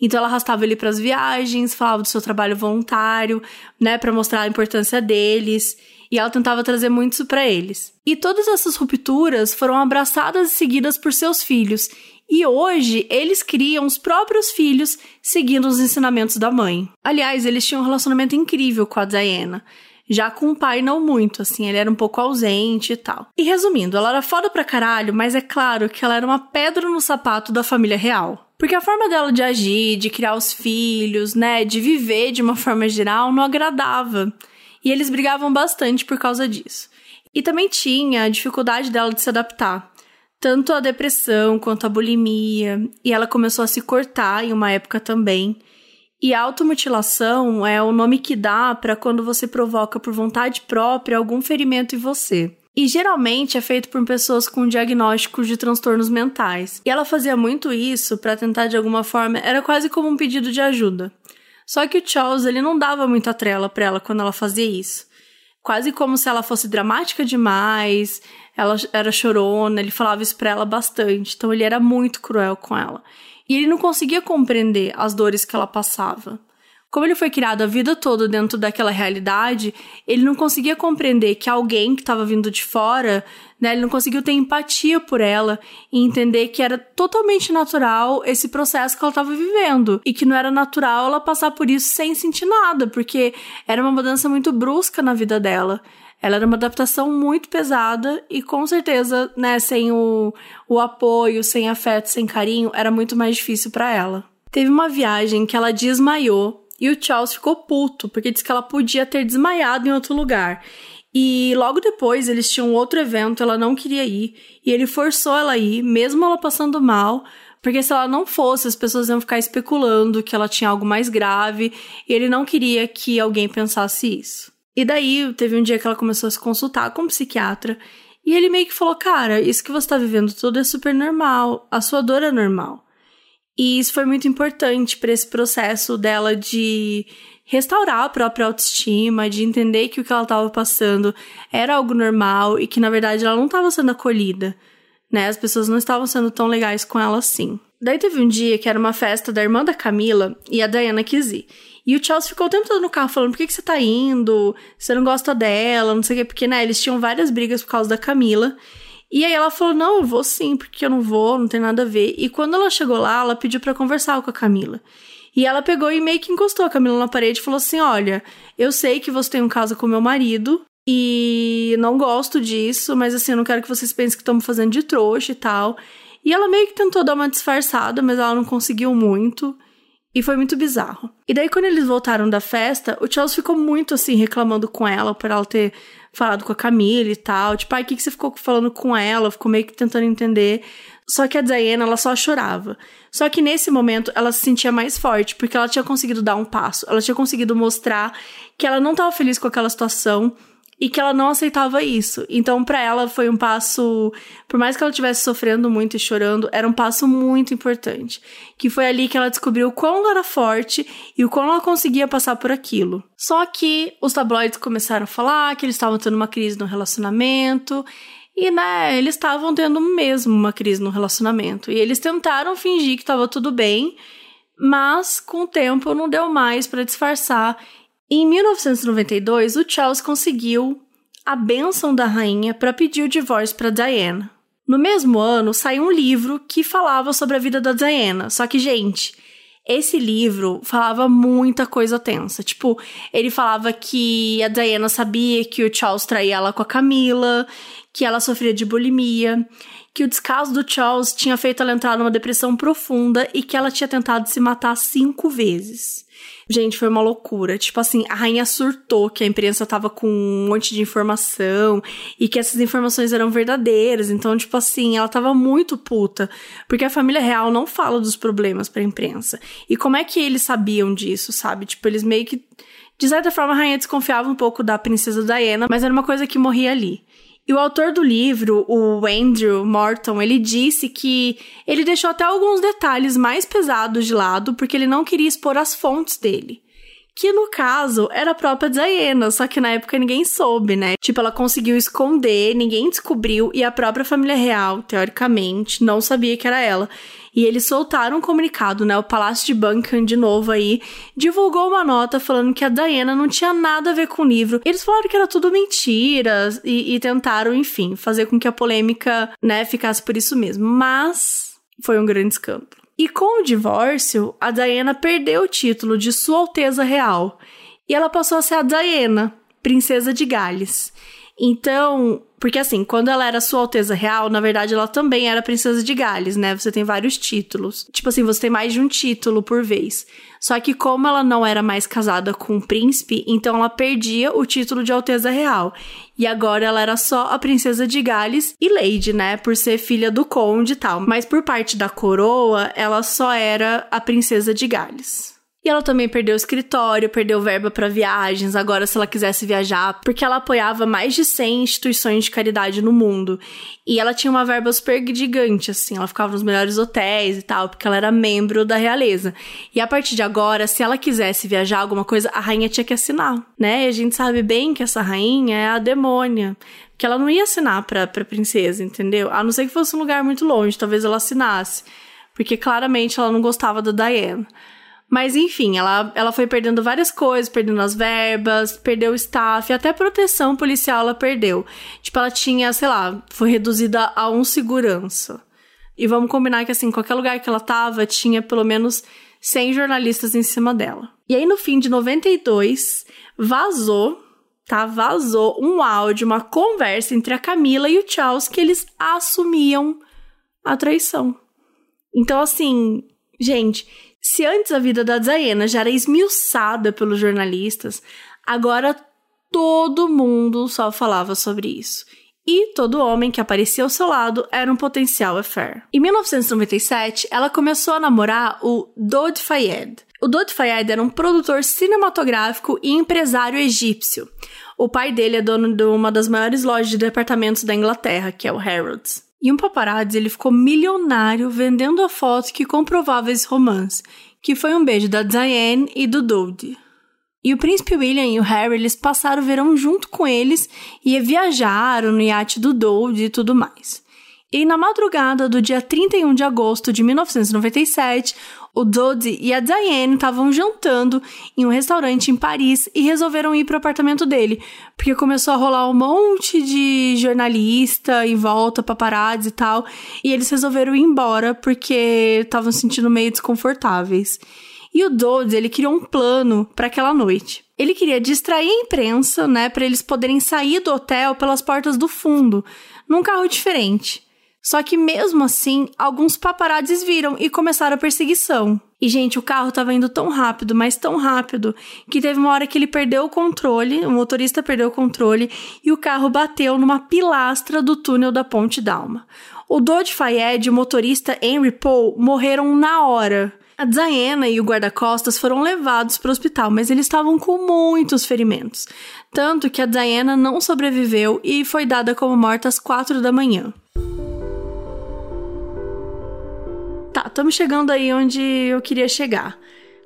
Então ela arrastava ele para as viagens, falava do seu trabalho voluntário, né, para mostrar a importância deles, e ela tentava trazer muito isso para eles. E todas essas rupturas foram abraçadas e seguidas por seus filhos, e hoje eles criam os próprios filhos seguindo os ensinamentos da mãe. Aliás, eles tinham um relacionamento incrível com a Diana. Já com o pai, não muito, assim, ele era um pouco ausente e tal. E resumindo, ela era foda pra caralho, mas é claro que ela era uma pedra no sapato da família real. Porque a forma dela de agir, de criar os filhos, né, de viver de uma forma geral, não agradava. E eles brigavam bastante por causa disso. E também tinha a dificuldade dela de se adaptar tanto a depressão quanto a bulimia, e ela começou a se cortar em uma época também. E a automutilação é o nome que dá para quando você provoca por vontade própria algum ferimento em você. E geralmente é feito por pessoas com diagnósticos de transtornos mentais. E ela fazia muito isso para tentar de alguma forma, era quase como um pedido de ajuda. Só que o Charles, ele não dava muita trela para ela quando ela fazia isso. Quase como se ela fosse dramática demais, ela era chorona, ele falava isso pra ela bastante, então ele era muito cruel com ela. E ele não conseguia compreender as dores que ela passava. Como ele foi criado a vida toda dentro daquela realidade, ele não conseguia compreender que alguém que estava vindo de fora, né, ele não conseguiu ter empatia por ela e entender que era totalmente natural esse processo que ela estava vivendo e que não era natural ela passar por isso sem sentir nada, porque era uma mudança muito brusca na vida dela. Ela era uma adaptação muito pesada e com certeza, né, sem o, o apoio, sem afeto, sem carinho, era muito mais difícil para ela. Teve uma viagem que ela desmaiou e o Charles ficou puto, porque disse que ela podia ter desmaiado em outro lugar. E logo depois eles tinham outro evento, ela não queria ir, e ele forçou ela a ir, mesmo ela passando mal, porque se ela não fosse, as pessoas iam ficar especulando que ela tinha algo mais grave, e ele não queria que alguém pensasse isso. E daí, teve um dia que ela começou a se consultar com um psiquiatra, e ele meio que falou: Cara, isso que você tá vivendo tudo é super normal, a sua dor é normal. E isso foi muito importante para esse processo dela de restaurar a própria autoestima, de entender que o que ela estava passando era algo normal e que na verdade ela não estava sendo acolhida, né? As pessoas não estavam sendo tão legais com ela assim. Daí teve um dia que era uma festa da irmã da Camila e a Diana quis ir. E o Charles ficou o tempo todo no carro falando: por que, que você tá indo? Você não gosta dela, não sei o quê, porque, né, eles tinham várias brigas por causa da Camila. E aí ela falou: Não, eu vou sim, porque eu não vou, não tem nada a ver. E quando ela chegou lá, ela pediu para conversar com a Camila. E ela pegou e meio que encostou a Camila na parede e falou assim: Olha, eu sei que você tem um caso com meu marido e não gosto disso, mas assim, eu não quero que vocês pensem que estamos fazendo de trouxa e tal. E ela meio que tentou dar uma disfarçada, mas ela não conseguiu muito. E foi muito bizarro. E daí, quando eles voltaram da festa, o Charles ficou muito assim, reclamando com ela por ela ter falado com a Camila e tal. Tipo, ai, o que, que você ficou falando com ela? Ficou meio que tentando entender. Só que a Diana, ela só chorava. Só que nesse momento, ela se sentia mais forte, porque ela tinha conseguido dar um passo. Ela tinha conseguido mostrar que ela não estava feliz com aquela situação e que ela não aceitava isso. Então, para ela foi um passo, por mais que ela estivesse sofrendo muito e chorando, era um passo muito importante, que foi ali que ela descobriu o quão ela era forte e o quão ela conseguia passar por aquilo. Só que os tabloides começaram a falar que eles estavam tendo uma crise no relacionamento, e, né, eles estavam tendo mesmo uma crise no relacionamento. E eles tentaram fingir que estava tudo bem, mas com o tempo não deu mais para disfarçar em 1992, o Charles conseguiu a bênção da rainha para pedir o divórcio para Diana. No mesmo ano, saiu um livro que falava sobre a vida da Diana. Só que, gente, esse livro falava muita coisa tensa. Tipo, ele falava que a Diana sabia que o Charles traía ela com a Camila, que ela sofria de bulimia, que o descaso do Charles tinha feito ela entrar numa depressão profunda e que ela tinha tentado se matar cinco vezes. Gente, foi uma loucura. Tipo assim, a rainha surtou que a imprensa tava com um monte de informação e que essas informações eram verdadeiras. Então, tipo assim, ela tava muito puta. Porque a família real não fala dos problemas pra imprensa. E como é que eles sabiam disso, sabe? Tipo, eles meio que. De certa forma, a rainha desconfiava um pouco da princesa Diana, mas era uma coisa que morria ali. E o autor do livro, o Andrew Morton, ele disse que ele deixou até alguns detalhes mais pesados de lado porque ele não queria expor as fontes dele. Que no caso era a própria Diana, só que na época ninguém soube, né? Tipo, ela conseguiu esconder, ninguém descobriu e a própria família real, teoricamente, não sabia que era ela. E eles soltaram um comunicado, né? O Palácio de Buckingham, de novo aí, divulgou uma nota falando que a Diana não tinha nada a ver com o livro. Eles falaram que era tudo mentira e, e tentaram, enfim, fazer com que a polêmica, né, ficasse por isso mesmo. Mas foi um grande escândalo. E com o divórcio, a Diana perdeu o título de Sua Alteza Real e ela passou a ser a Diana, Princesa de Gales. Então, porque assim, quando ela era Sua Alteza Real, na verdade ela também era Princesa de Gales, né? Você tem vários títulos. Tipo assim, você tem mais de um título por vez. Só que como ela não era mais casada com um príncipe, então ela perdia o título de Alteza Real. E agora ela era só a Princesa de Gales e Lady, né? Por ser filha do conde e tal. Mas por parte da coroa, ela só era a Princesa de Gales. E ela também perdeu o escritório, perdeu verba para viagens, agora se ela quisesse viajar, porque ela apoiava mais de 100 instituições de caridade no mundo. E ela tinha uma verba super gigante, assim, ela ficava nos melhores hotéis e tal, porque ela era membro da realeza. E a partir de agora, se ela quisesse viajar alguma coisa, a rainha tinha que assinar, né? E a gente sabe bem que essa rainha é a demônia. Que ela não ia assinar pra, pra princesa, entendeu? A não ser que fosse um lugar muito longe, talvez ela assinasse. Porque claramente ela não gostava da Diana. Mas enfim, ela, ela foi perdendo várias coisas, perdendo as verbas, perdeu o staff, até proteção policial ela perdeu. Tipo, ela tinha, sei lá, foi reduzida a um segurança. E vamos combinar que, assim, qualquer lugar que ela tava, tinha pelo menos 100 jornalistas em cima dela. E aí, no fim de 92, vazou, tá? Vazou um áudio, uma conversa entre a Camila e o Charles que eles assumiam a traição. Então, assim, gente, se antes a vida da Diana já era esmiuçada pelos jornalistas, agora todo mundo só falava sobre isso. E todo homem que aparecia ao seu lado era um potencial affair. Em 1997, ela começou a namorar o Dodi Fayed. O Dodi Fayed era um produtor cinematográfico e empresário egípcio. O pai dele é dono de uma das maiores lojas de departamentos da Inglaterra, que é o Harrods. E um paparazzi ele ficou milionário vendendo a foto que comprovava esse romance, que foi um beijo da Diane e do Dodi. E o príncipe William e o Harry, eles passaram o verão junto com eles e viajaram no iate do Dodi e tudo mais. E na madrugada do dia 31 de agosto de 1997, o Dodi e a Diane estavam jantando em um restaurante em Paris e resolveram ir para o apartamento dele, porque começou a rolar um monte de jornalista em volta, paparazzi e tal, e eles resolveram ir embora porque estavam se sentindo meio desconfortáveis. E o Dodi, ele criou um plano para aquela noite. Ele queria distrair a imprensa, né, para eles poderem sair do hotel pelas portas do fundo, num carro diferente. Só que mesmo assim, alguns paparazzis viram e começaram a perseguição. E, gente, o carro tava indo tão rápido, mas tão rápido, que teve uma hora que ele perdeu o controle, o motorista perdeu o controle, e o carro bateu numa pilastra do túnel da Ponte Dalma. O Dodge Fayed e o motorista Henry Paul morreram na hora. A Diana e o guarda-costas foram levados para o hospital, mas eles estavam com muitos ferimentos. Tanto que a Diana não sobreviveu e foi dada como morta às quatro da manhã. Tá, estamos chegando aí onde eu queria chegar.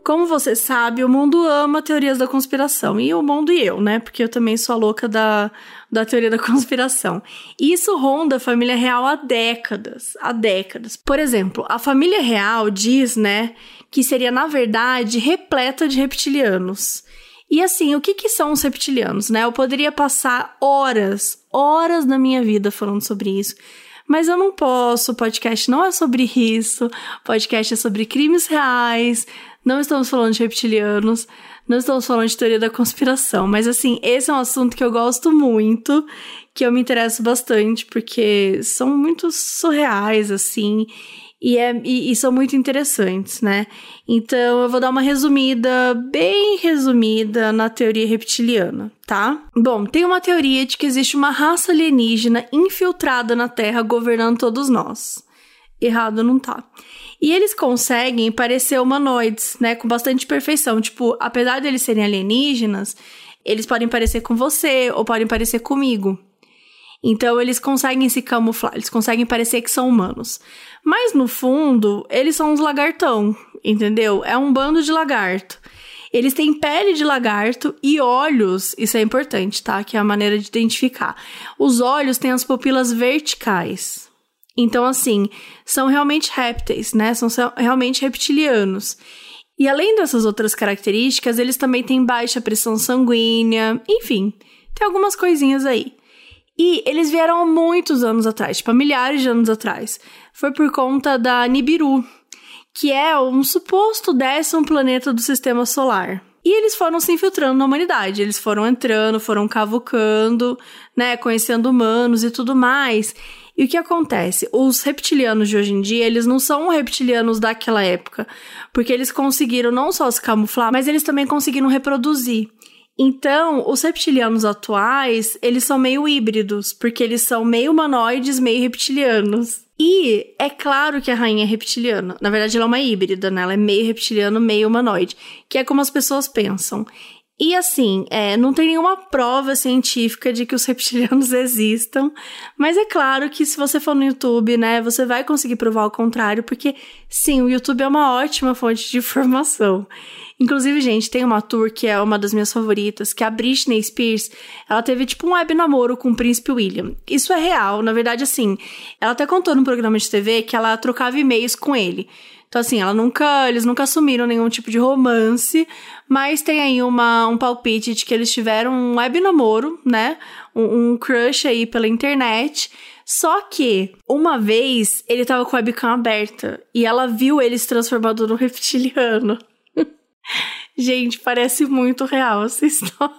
Como você sabe, o mundo ama teorias da conspiração. E o mundo e eu, né? Porque eu também sou a louca da, da teoria da <laughs> conspiração. Isso ronda a família real há décadas. Há décadas. Por exemplo, a família real diz, né, que seria, na verdade, repleta de reptilianos. E assim, o que, que são os reptilianos, né? Eu poderia passar horas, horas da minha vida falando sobre isso. Mas eu não posso, podcast não é sobre isso, podcast é sobre crimes reais, não estamos falando de reptilianos, não estamos falando de teoria da conspiração, mas assim, esse é um assunto que eu gosto muito, que eu me interesso bastante, porque são muito surreais, assim, e, é, e, e, são muito interessantes, né? Então eu vou dar uma resumida, bem resumida, na teoria reptiliana, tá? Bom, tem uma teoria de que existe uma raça alienígena infiltrada na Terra governando todos nós. Errado não tá. E eles conseguem parecer humanoides, né? Com bastante perfeição. Tipo, apesar de eles serem alienígenas, eles podem parecer com você ou podem parecer comigo. Então eles conseguem se camuflar, eles conseguem parecer que são humanos. Mas no fundo, eles são uns lagartão, entendeu? É um bando de lagarto. Eles têm pele de lagarto e olhos, isso é importante, tá? Que é a maneira de identificar. Os olhos têm as pupilas verticais. Então, assim, são realmente répteis, né? São realmente reptilianos. E além dessas outras características, eles também têm baixa pressão sanguínea, enfim, tem algumas coisinhas aí. E eles vieram há muitos anos atrás, tipo, há milhares de anos atrás. Foi por conta da Nibiru, que é um suposto décimo planeta do sistema solar. E eles foram se infiltrando na humanidade, eles foram entrando, foram cavucando, né, conhecendo humanos e tudo mais. E o que acontece? Os reptilianos de hoje em dia, eles não são reptilianos daquela época, porque eles conseguiram não só se camuflar, mas eles também conseguiram reproduzir. Então, os reptilianos atuais, eles são meio híbridos, porque eles são meio humanoides, meio reptilianos. E é claro que a rainha é reptiliana. Na verdade, ela é uma híbrida, né? Ela é meio reptiliano, meio humanoide, que é como as pessoas pensam. E assim, é, não tem nenhuma prova científica de que os <laughs> reptilianos existam, mas é claro que se você for no YouTube, né, você vai conseguir provar o contrário, porque sim, o YouTube é uma ótima fonte de informação. Inclusive, gente, tem uma tour que é uma das minhas favoritas, que é a Britney Spears, ela teve tipo um web namoro com o príncipe William. Isso é real, na verdade, assim, ela até contou no programa de TV que ela trocava e-mails com ele. Então, assim, ela nunca, eles nunca assumiram nenhum tipo de romance, mas tem aí uma, um palpite de que eles tiveram um web namoro, né? Um, um crush aí pela internet. Só que, uma vez, ele tava com a webcam aberta e ela viu ele se transformando no <laughs> reptiliano. Gente, parece muito real essa <laughs> história.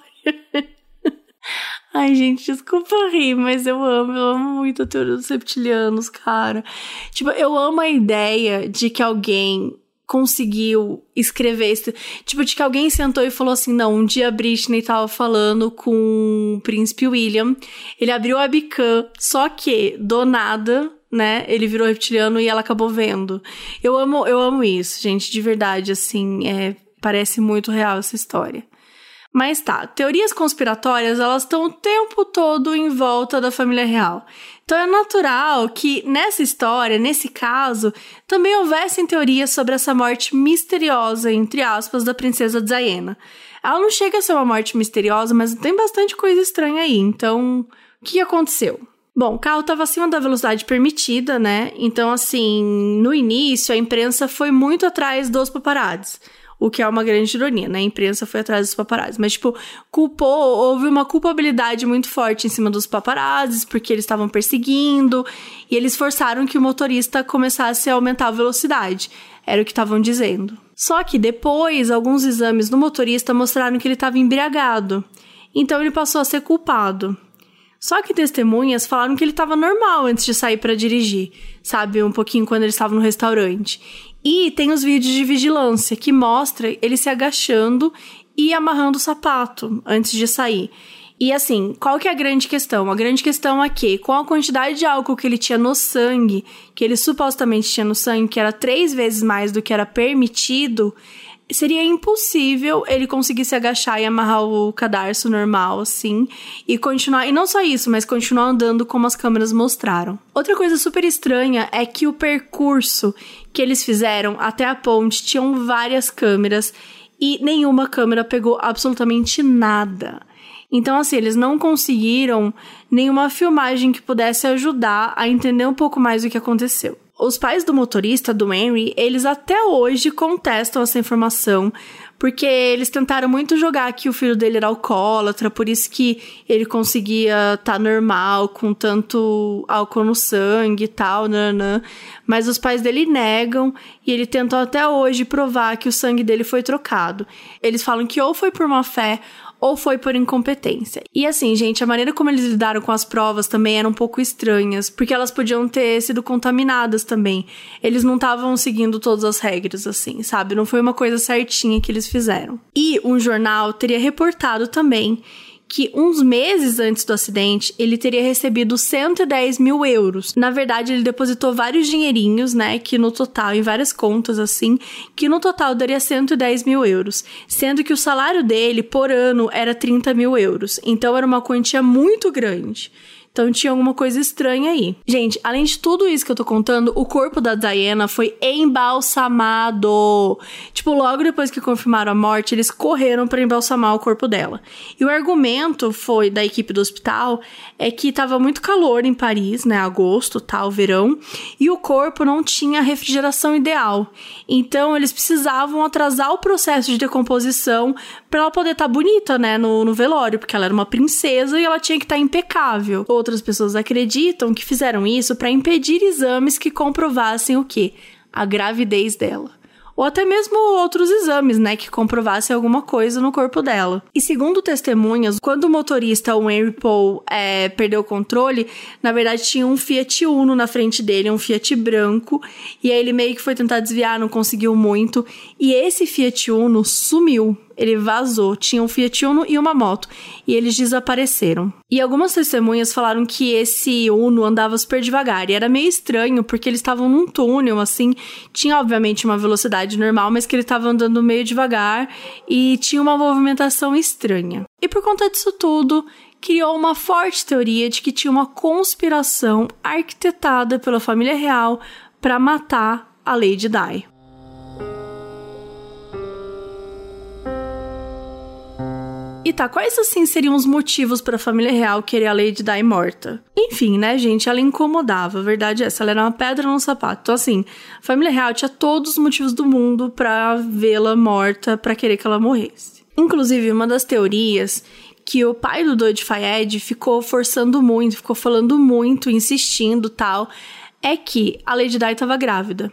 Ai, gente, desculpa rir, mas eu amo, eu amo muito a teoria dos reptilianos, cara. Tipo, eu amo a ideia de que alguém conseguiu escrever isso. Tipo, de que alguém sentou e falou assim: não, um dia a Britney tava falando com o príncipe William, ele abriu a webcam, só que, do nada, né, ele virou reptiliano e ela acabou vendo. Eu amo, eu amo isso, gente, de verdade, assim, é, parece muito real essa história. Mas tá, teorias conspiratórias, elas estão o tempo todo em volta da família real. Então é natural que nessa história, nesse caso, também houvessem teorias sobre essa morte misteriosa, entre aspas, da princesa Diana. Ela não chega a ser uma morte misteriosa, mas tem bastante coisa estranha aí. Então, o que aconteceu? Bom, o carro estava acima da velocidade permitida, né? Então, assim, no início, a imprensa foi muito atrás dos paparazzi o que é uma grande ironia, né? A imprensa foi atrás dos paparazzi. Mas, tipo, culpou, houve uma culpabilidade muito forte em cima dos paparazzi, porque eles estavam perseguindo, e eles forçaram que o motorista começasse a aumentar a velocidade. Era o que estavam dizendo. Só que depois, alguns exames no motorista mostraram que ele estava embriagado. Então ele passou a ser culpado. Só que testemunhas falaram que ele estava normal antes de sair para dirigir, sabe? Um pouquinho quando ele estava no restaurante. E tem os vídeos de vigilância que mostra ele se agachando e amarrando o sapato antes de sair. E assim, qual que é a grande questão? A grande questão é que, com a quantidade de álcool que ele tinha no sangue, que ele supostamente tinha no sangue, que era três vezes mais do que era permitido, seria impossível ele conseguir se agachar e amarrar o cadarço normal, assim, e continuar. E não só isso, mas continuar andando como as câmeras mostraram. Outra coisa super estranha é que o percurso que eles fizeram até a ponte tinham várias câmeras e nenhuma câmera pegou absolutamente nada. Então, assim, eles não conseguiram nenhuma filmagem que pudesse ajudar a entender um pouco mais o que aconteceu. Os pais do motorista, do Henry, eles até hoje contestam essa informação, porque eles tentaram muito jogar que o filho dele era alcoólatra, por isso que ele conseguia estar tá normal, com tanto álcool no sangue e tal, nanã. Mas os pais dele negam e ele tentou até hoje provar que o sangue dele foi trocado. Eles falam que ou foi por má fé ou foi por incompetência. E assim, gente, a maneira como eles lidaram com as provas também era um pouco estranhas, porque elas podiam ter sido contaminadas também. Eles não estavam seguindo todas as regras, assim, sabe? Não foi uma coisa certinha que eles fizeram. E um jornal teria reportado também que uns meses antes do acidente ele teria recebido 110 mil euros. Na verdade, ele depositou vários dinheirinhos, né? Que no total, em várias contas assim, que no total daria 110 mil euros. Sendo que o salário dele por ano era 30 mil euros. Então era uma quantia muito grande. Então tinha alguma coisa estranha aí. Gente, além de tudo isso que eu tô contando, o corpo da Diana foi embalsamado. Tipo, logo depois que confirmaram a morte, eles correram para embalsamar o corpo dela. E o argumento foi da equipe do hospital é que tava muito calor em Paris, né, agosto, tal, verão, e o corpo não tinha refrigeração ideal. Então eles precisavam atrasar o processo de decomposição para ela poder estar tá bonita, né, no, no velório, porque ela era uma princesa e ela tinha que estar tá impecável outras pessoas acreditam que fizeram isso para impedir exames que comprovassem o que? A gravidez dela ou até mesmo outros exames, né, que comprovassem alguma coisa no corpo dela. E segundo testemunhas, quando o motorista, o Henry Paul, é, perdeu o controle, na verdade tinha um Fiat Uno na frente dele, um Fiat branco, e aí ele meio que foi tentar desviar, não conseguiu muito, e esse Fiat Uno sumiu ele vazou. Tinha um Fiat Uno e uma moto. E eles desapareceram. E algumas testemunhas falaram que esse Uno andava super devagar. E era meio estranho, porque eles estavam num túnel, assim. Tinha, obviamente, uma velocidade normal, mas que ele estava andando meio devagar. E tinha uma movimentação estranha. E por conta disso tudo, criou uma forte teoria de que tinha uma conspiração arquitetada pela família real para matar a Lady Di. E tá, quais assim seriam os motivos para a família real querer a Lady Di morta? Enfim, né, gente, ela incomodava, a verdade é essa, ela era uma pedra no sapato. Então assim, a família real tinha todos os motivos do mundo para vê-la morta, para querer que ela morresse. Inclusive, uma das teorias que o pai do Doide Fayed ficou forçando muito, ficou falando muito, insistindo tal, é que a Lady Di estava grávida.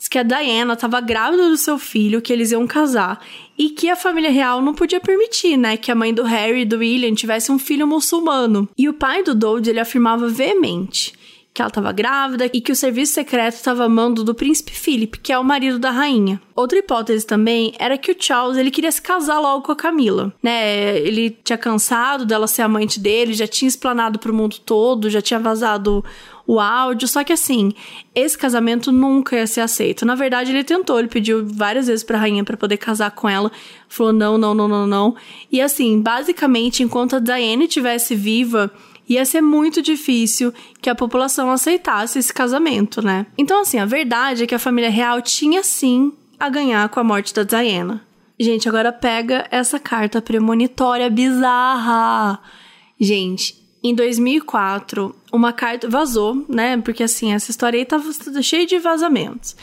Diz que a Diana estava grávida do seu filho, que eles iam casar, e que a família real não podia permitir, né, que a mãe do Harry e do William tivesse um filho muçulmano. E o pai do Dode, ele afirmava veemente que ela estava grávida e que o serviço secreto estava amando do príncipe Philip, que é o marido da rainha. Outra hipótese também era que o Charles ele queria se casar logo com a Camila, né? Ele tinha cansado dela ser amante dele, já tinha explanado para o mundo todo, já tinha vazado o áudio, só que assim, esse casamento nunca ia ser aceito. Na verdade, ele tentou, ele pediu várias vezes pra rainha para poder casar com ela, falou não, não, não, não, não. E assim, basicamente, enquanto a Diane estivesse viva, ia ser muito difícil que a população aceitasse esse casamento, né? Então, assim, a verdade é que a família real tinha sim a ganhar com a morte da Diana. Gente, agora pega essa carta premonitória bizarra. Gente, em 2004, uma carta vazou, né? Porque assim, essa história aí tava cheia de vazamentos.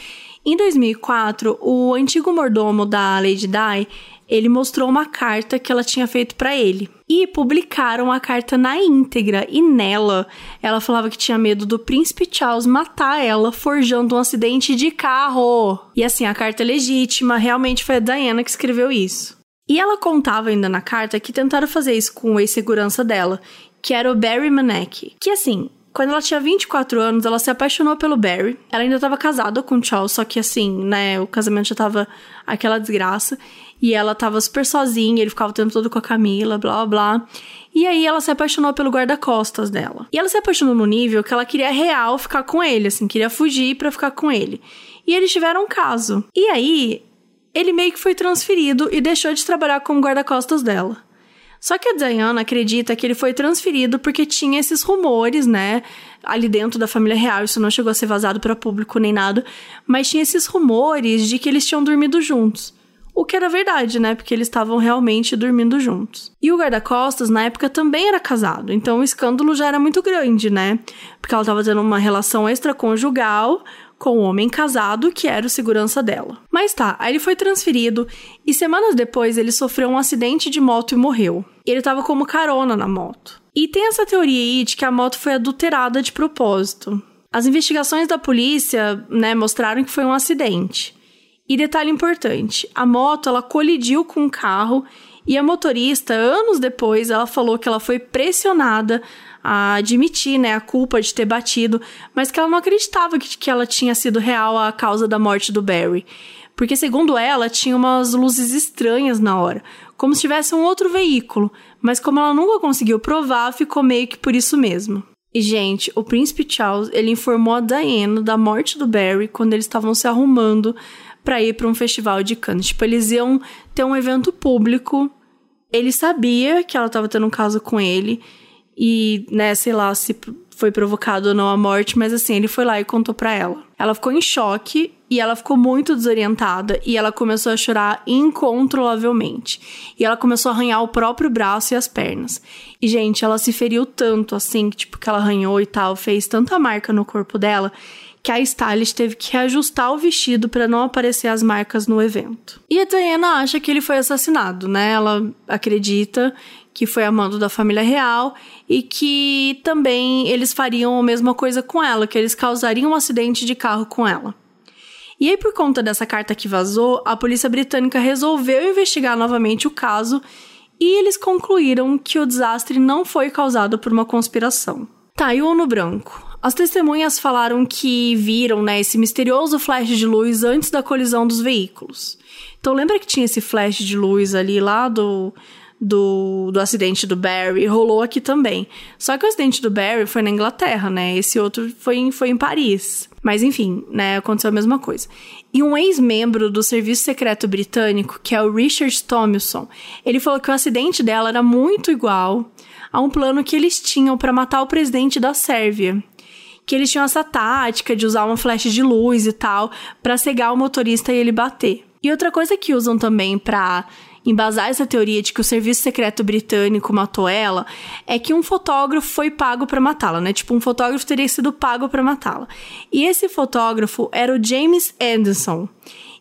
Em 2004, o antigo mordomo da Lady Di, ele mostrou uma carta que ela tinha feito para ele. E publicaram a carta na íntegra. E nela, ela falava que tinha medo do príncipe Charles matar ela, forjando um acidente de carro. E assim, a carta é legítima, realmente foi a Diana que escreveu isso. E ela contava ainda na carta que tentaram fazer isso com o ex-segurança dela, que era o Barry Manek. Que assim, quando ela tinha 24 anos, ela se apaixonou pelo Barry. Ela ainda estava casada com o Charles, só que assim, né, o casamento já tava aquela desgraça. E ela tava super sozinha, ele ficava o tempo todo com a Camila, blá blá. E aí ela se apaixonou pelo guarda-costas dela. E ela se apaixonou no nível que ela queria real ficar com ele, assim, queria fugir para ficar com ele. E eles tiveram um caso. E aí, ele meio que foi transferido e deixou de trabalhar como guarda-costas dela. Só que a Diana acredita que ele foi transferido porque tinha esses rumores, né? Ali dentro da família real, isso não chegou a ser vazado para público nem nada, mas tinha esses rumores de que eles tinham dormido juntos. O que era verdade, né? Porque eles estavam realmente dormindo juntos. E o guarda-costas, na época, também era casado. Então o escândalo já era muito grande, né? Porque ela estava tendo uma relação extraconjugal com o homem casado que era o segurança dela. Mas tá, aí ele foi transferido e semanas depois ele sofreu um acidente de moto e morreu. Ele tava como carona na moto. E tem essa teoria aí de que a moto foi adulterada de propósito. As investigações da polícia, né, mostraram que foi um acidente. E detalhe importante, a moto ela colidiu com um carro e a motorista, anos depois, ela falou que ela foi pressionada a admitir, né, a culpa de ter batido, mas que ela não acreditava que, que ela tinha sido real a causa da morte do Barry. Porque, segundo ela, tinha umas luzes estranhas na hora, como se tivesse um outro veículo, mas como ela nunca conseguiu provar, ficou meio que por isso mesmo. E, gente, o príncipe Charles, ele informou a Diana da morte do Barry quando eles estavam se arrumando para ir para um festival de Cannes. Tipo, eles iam ter um evento público. Ele sabia que ela estava tendo um caso com ele e, né, sei lá se foi provocado ou não a morte, mas assim, ele foi lá e contou para ela. Ela ficou em choque e ela ficou muito desorientada e ela começou a chorar incontrolavelmente. E ela começou a arranhar o próprio braço e as pernas. E gente, ela se feriu tanto assim, tipo que ela arranhou e tal, fez tanta marca no corpo dela que a stylist teve que reajustar o vestido para não aparecer as marcas no evento. E a Diana acha que ele foi assassinado, né? Ela acredita que foi amando da família real e que também eles fariam a mesma coisa com ela, que eles causariam um acidente de carro com ela. E aí, por conta dessa carta que vazou, a polícia britânica resolveu investigar novamente o caso e eles concluíram que o desastre não foi causado por uma conspiração. Tá, e o Branco? As testemunhas falaram que viram né, esse misterioso flash de luz antes da colisão dos veículos. Então lembra que tinha esse flash de luz ali lá do, do, do acidente do Barry rolou aqui também. Só que o acidente do Barry foi na Inglaterra, né? Esse outro foi em, foi em Paris. Mas enfim, né? Aconteceu a mesma coisa. E um ex-membro do Serviço Secreto Britânico, que é o Richard Tomilson, ele falou que o acidente dela era muito igual a um plano que eles tinham para matar o presidente da Sérvia que eles tinham essa tática de usar uma flecha de luz e tal para cegar o motorista e ele bater. E outra coisa que usam também para embasar essa teoria de que o serviço secreto britânico matou ela é que um fotógrafo foi pago para matá-la, né? Tipo, um fotógrafo teria sido pago para matá-la. E esse fotógrafo era o James Anderson.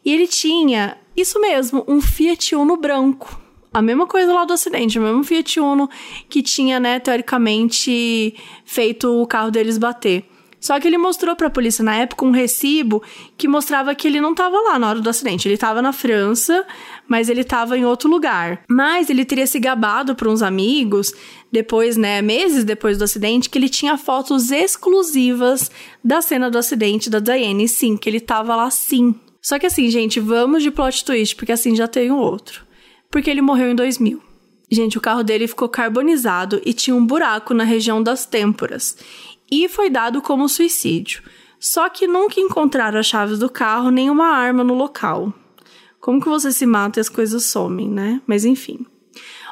E ele tinha, isso mesmo, um Fiat Uno branco. A mesma coisa lá do acidente, o mesmo Fiat Uno que tinha, né, teoricamente feito o carro deles bater. Só que ele mostrou para a polícia na época um recibo que mostrava que ele não estava lá na hora do acidente. Ele estava na França, mas ele estava em outro lugar. Mas ele teria se gabado para uns amigos depois, né, meses depois do acidente, que ele tinha fotos exclusivas da cena do acidente da Diane, sim, que ele estava lá sim. Só que assim, gente, vamos de plot twist, porque assim já tem um outro. Porque ele morreu em 2000. Gente, o carro dele ficou carbonizado e tinha um buraco na região das têmporas e foi dado como suicídio. Só que nunca encontraram as chaves do carro nem uma arma no local. Como que você se mata e as coisas somem, né? Mas enfim.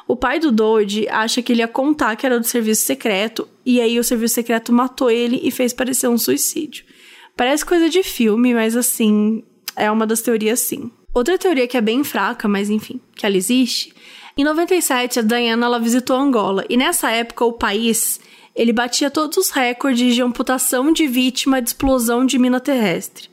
O pai do Dodge acha que ele ia contar que era do serviço secreto e aí o serviço secreto matou ele e fez parecer um suicídio. Parece coisa de filme, mas assim, é uma das teorias sim. Outra teoria que é bem fraca, mas enfim, que ela existe. Em 97, a Diana ela visitou Angola e nessa época o país ele batia todos os recordes de amputação de vítima de explosão de mina terrestre.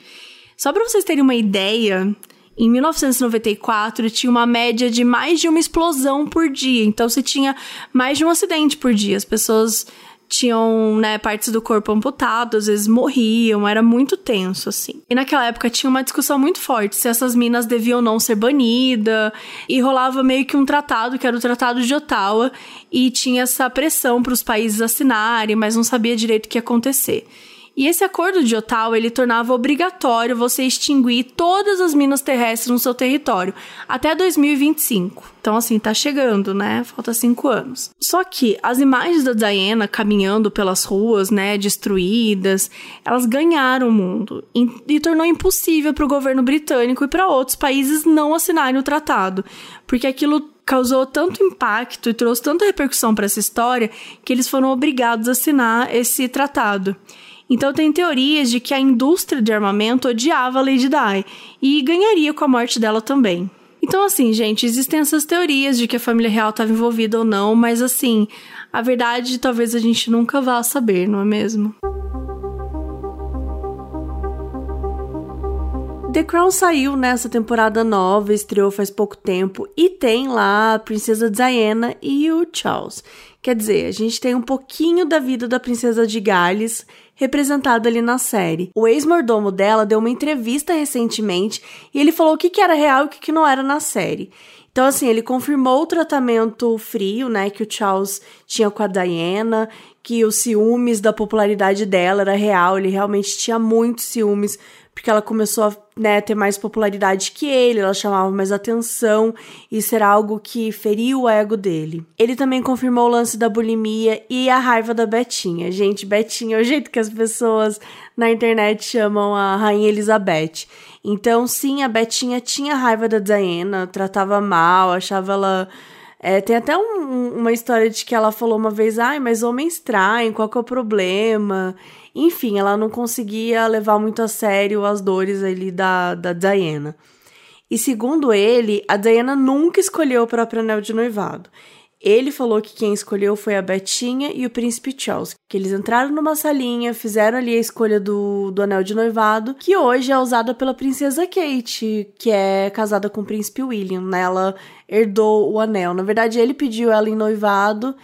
Só para vocês terem uma ideia, em 1994 tinha uma média de mais de uma explosão por dia. Então você tinha mais de um acidente por dia. As pessoas tinham, né, partes do corpo amputadas, às vezes morriam, era muito tenso, assim. E naquela época tinha uma discussão muito forte se essas minas deviam ou não ser banidas, e rolava meio que um tratado, que era o Tratado de Ottawa, e tinha essa pressão para os países assinarem, mas não sabia direito o que ia acontecer. E esse acordo de Ottawa, ele tornava obrigatório você extinguir todas as minas terrestres no seu território até 2025. Então, assim, tá chegando, né? Falta cinco anos. Só que as imagens da Diana caminhando pelas ruas, né, destruídas, elas ganharam o mundo e, e tornou impossível para o governo britânico e para outros países não assinarem o tratado, porque aquilo causou tanto impacto e trouxe tanta repercussão para essa história que eles foram obrigados a assinar esse tratado. Então tem teorias de que a indústria de armamento odiava a Lady Di e ganharia com a morte dela também. Então, assim, gente, existem essas teorias de que a família real estava envolvida ou não, mas assim, a verdade talvez a gente nunca vá saber, não é mesmo? The Crown saiu nessa temporada nova, estreou faz pouco tempo e tem lá a princesa Diana e o Charles. Quer dizer, a gente tem um pouquinho da vida da princesa de Gales representado ali na série. O ex-mordomo dela deu uma entrevista recentemente e ele falou o que, que era real e o que, que não era na série. Então, assim, ele confirmou o tratamento frio, né, que o Charles tinha com a Diana, que os ciúmes da popularidade dela era real, ele realmente tinha muitos ciúmes porque ela começou a né, ter mais popularidade que ele, ela chamava mais atenção, isso era algo que feriu o ego dele. Ele também confirmou o lance da bulimia e a raiva da Betinha. Gente, Betinha é o jeito que as pessoas na internet chamam a Rainha Elizabeth. Então, sim, a Betinha tinha raiva da Diana, tratava mal, achava ela. É, tem até um, uma história de que ela falou uma vez: ai, mas homens traem, qual que é o problema? Enfim, ela não conseguia levar muito a sério as dores ali da, da Diana. E segundo ele, a Diana nunca escolheu o próprio anel de noivado. Ele falou que quem escolheu foi a Betinha e o príncipe Charles, que eles entraram numa salinha, fizeram ali a escolha do, do anel de noivado, que hoje é usada pela princesa Kate, que é casada com o príncipe William. Né? Ela herdou o anel. Na verdade, ele pediu ela em noivado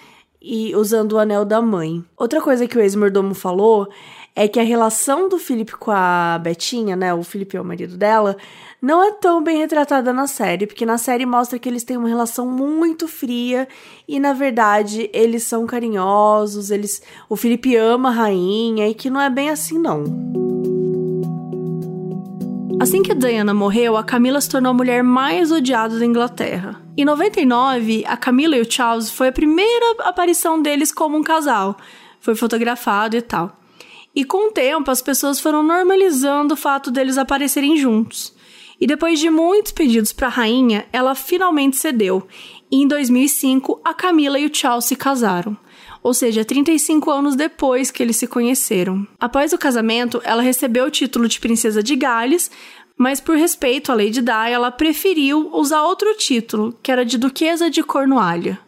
e usando o anel da mãe. Outra coisa que o ex-mordomo falou é que a relação do Felipe com a Betinha, né, o Felipe é o marido dela, não é tão bem retratada na série, porque na série mostra que eles têm uma relação muito fria e na verdade eles são carinhosos, eles o Felipe ama a rainha e que não é bem assim não. Assim que Diana morreu, a Camila se tornou a mulher mais odiada da Inglaterra. Em 99, a Camila e o Charles foi a primeira aparição deles como um casal. Foi fotografado e tal. E com o tempo, as pessoas foram normalizando o fato deles aparecerem juntos. E depois de muitos pedidos para a rainha, ela finalmente cedeu. E em 2005, a Camila e o Charles se casaram ou seja, 35 anos depois que eles se conheceram. Após o casamento, ela recebeu o título de princesa de Gales, mas por respeito à Lady Di, ela preferiu usar outro título, que era de Duquesa de Cornualha.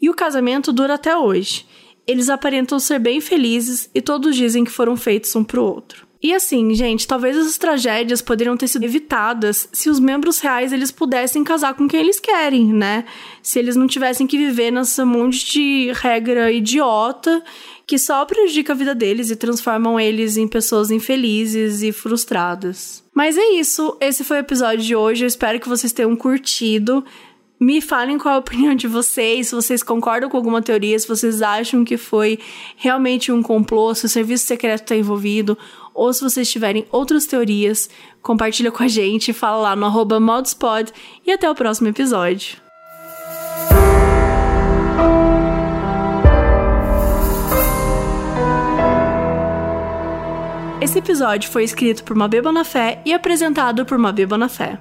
E o casamento dura até hoje. Eles aparentam ser bem felizes e todos dizem que foram feitos um pro outro. E assim, gente, talvez essas tragédias poderiam ter sido evitadas se os membros reais eles pudessem casar com quem eles querem, né? Se eles não tivessem que viver nessa monte de regra idiota que só prejudica a vida deles e transformam eles em pessoas infelizes e frustradas. Mas é isso, esse foi o episódio de hoje. Eu espero que vocês tenham curtido. Me falem qual a <laughs> opinião de vocês, se vocês concordam com alguma teoria, se vocês acham que foi realmente um complô, se o serviço secreto está envolvido, ou se vocês tiverem outras teorias, compartilha com a gente, fala lá no arroba modspod e até o próximo episódio. Esse episódio foi escrito por Mabê Bonafé e apresentado por Mabê Bonafé.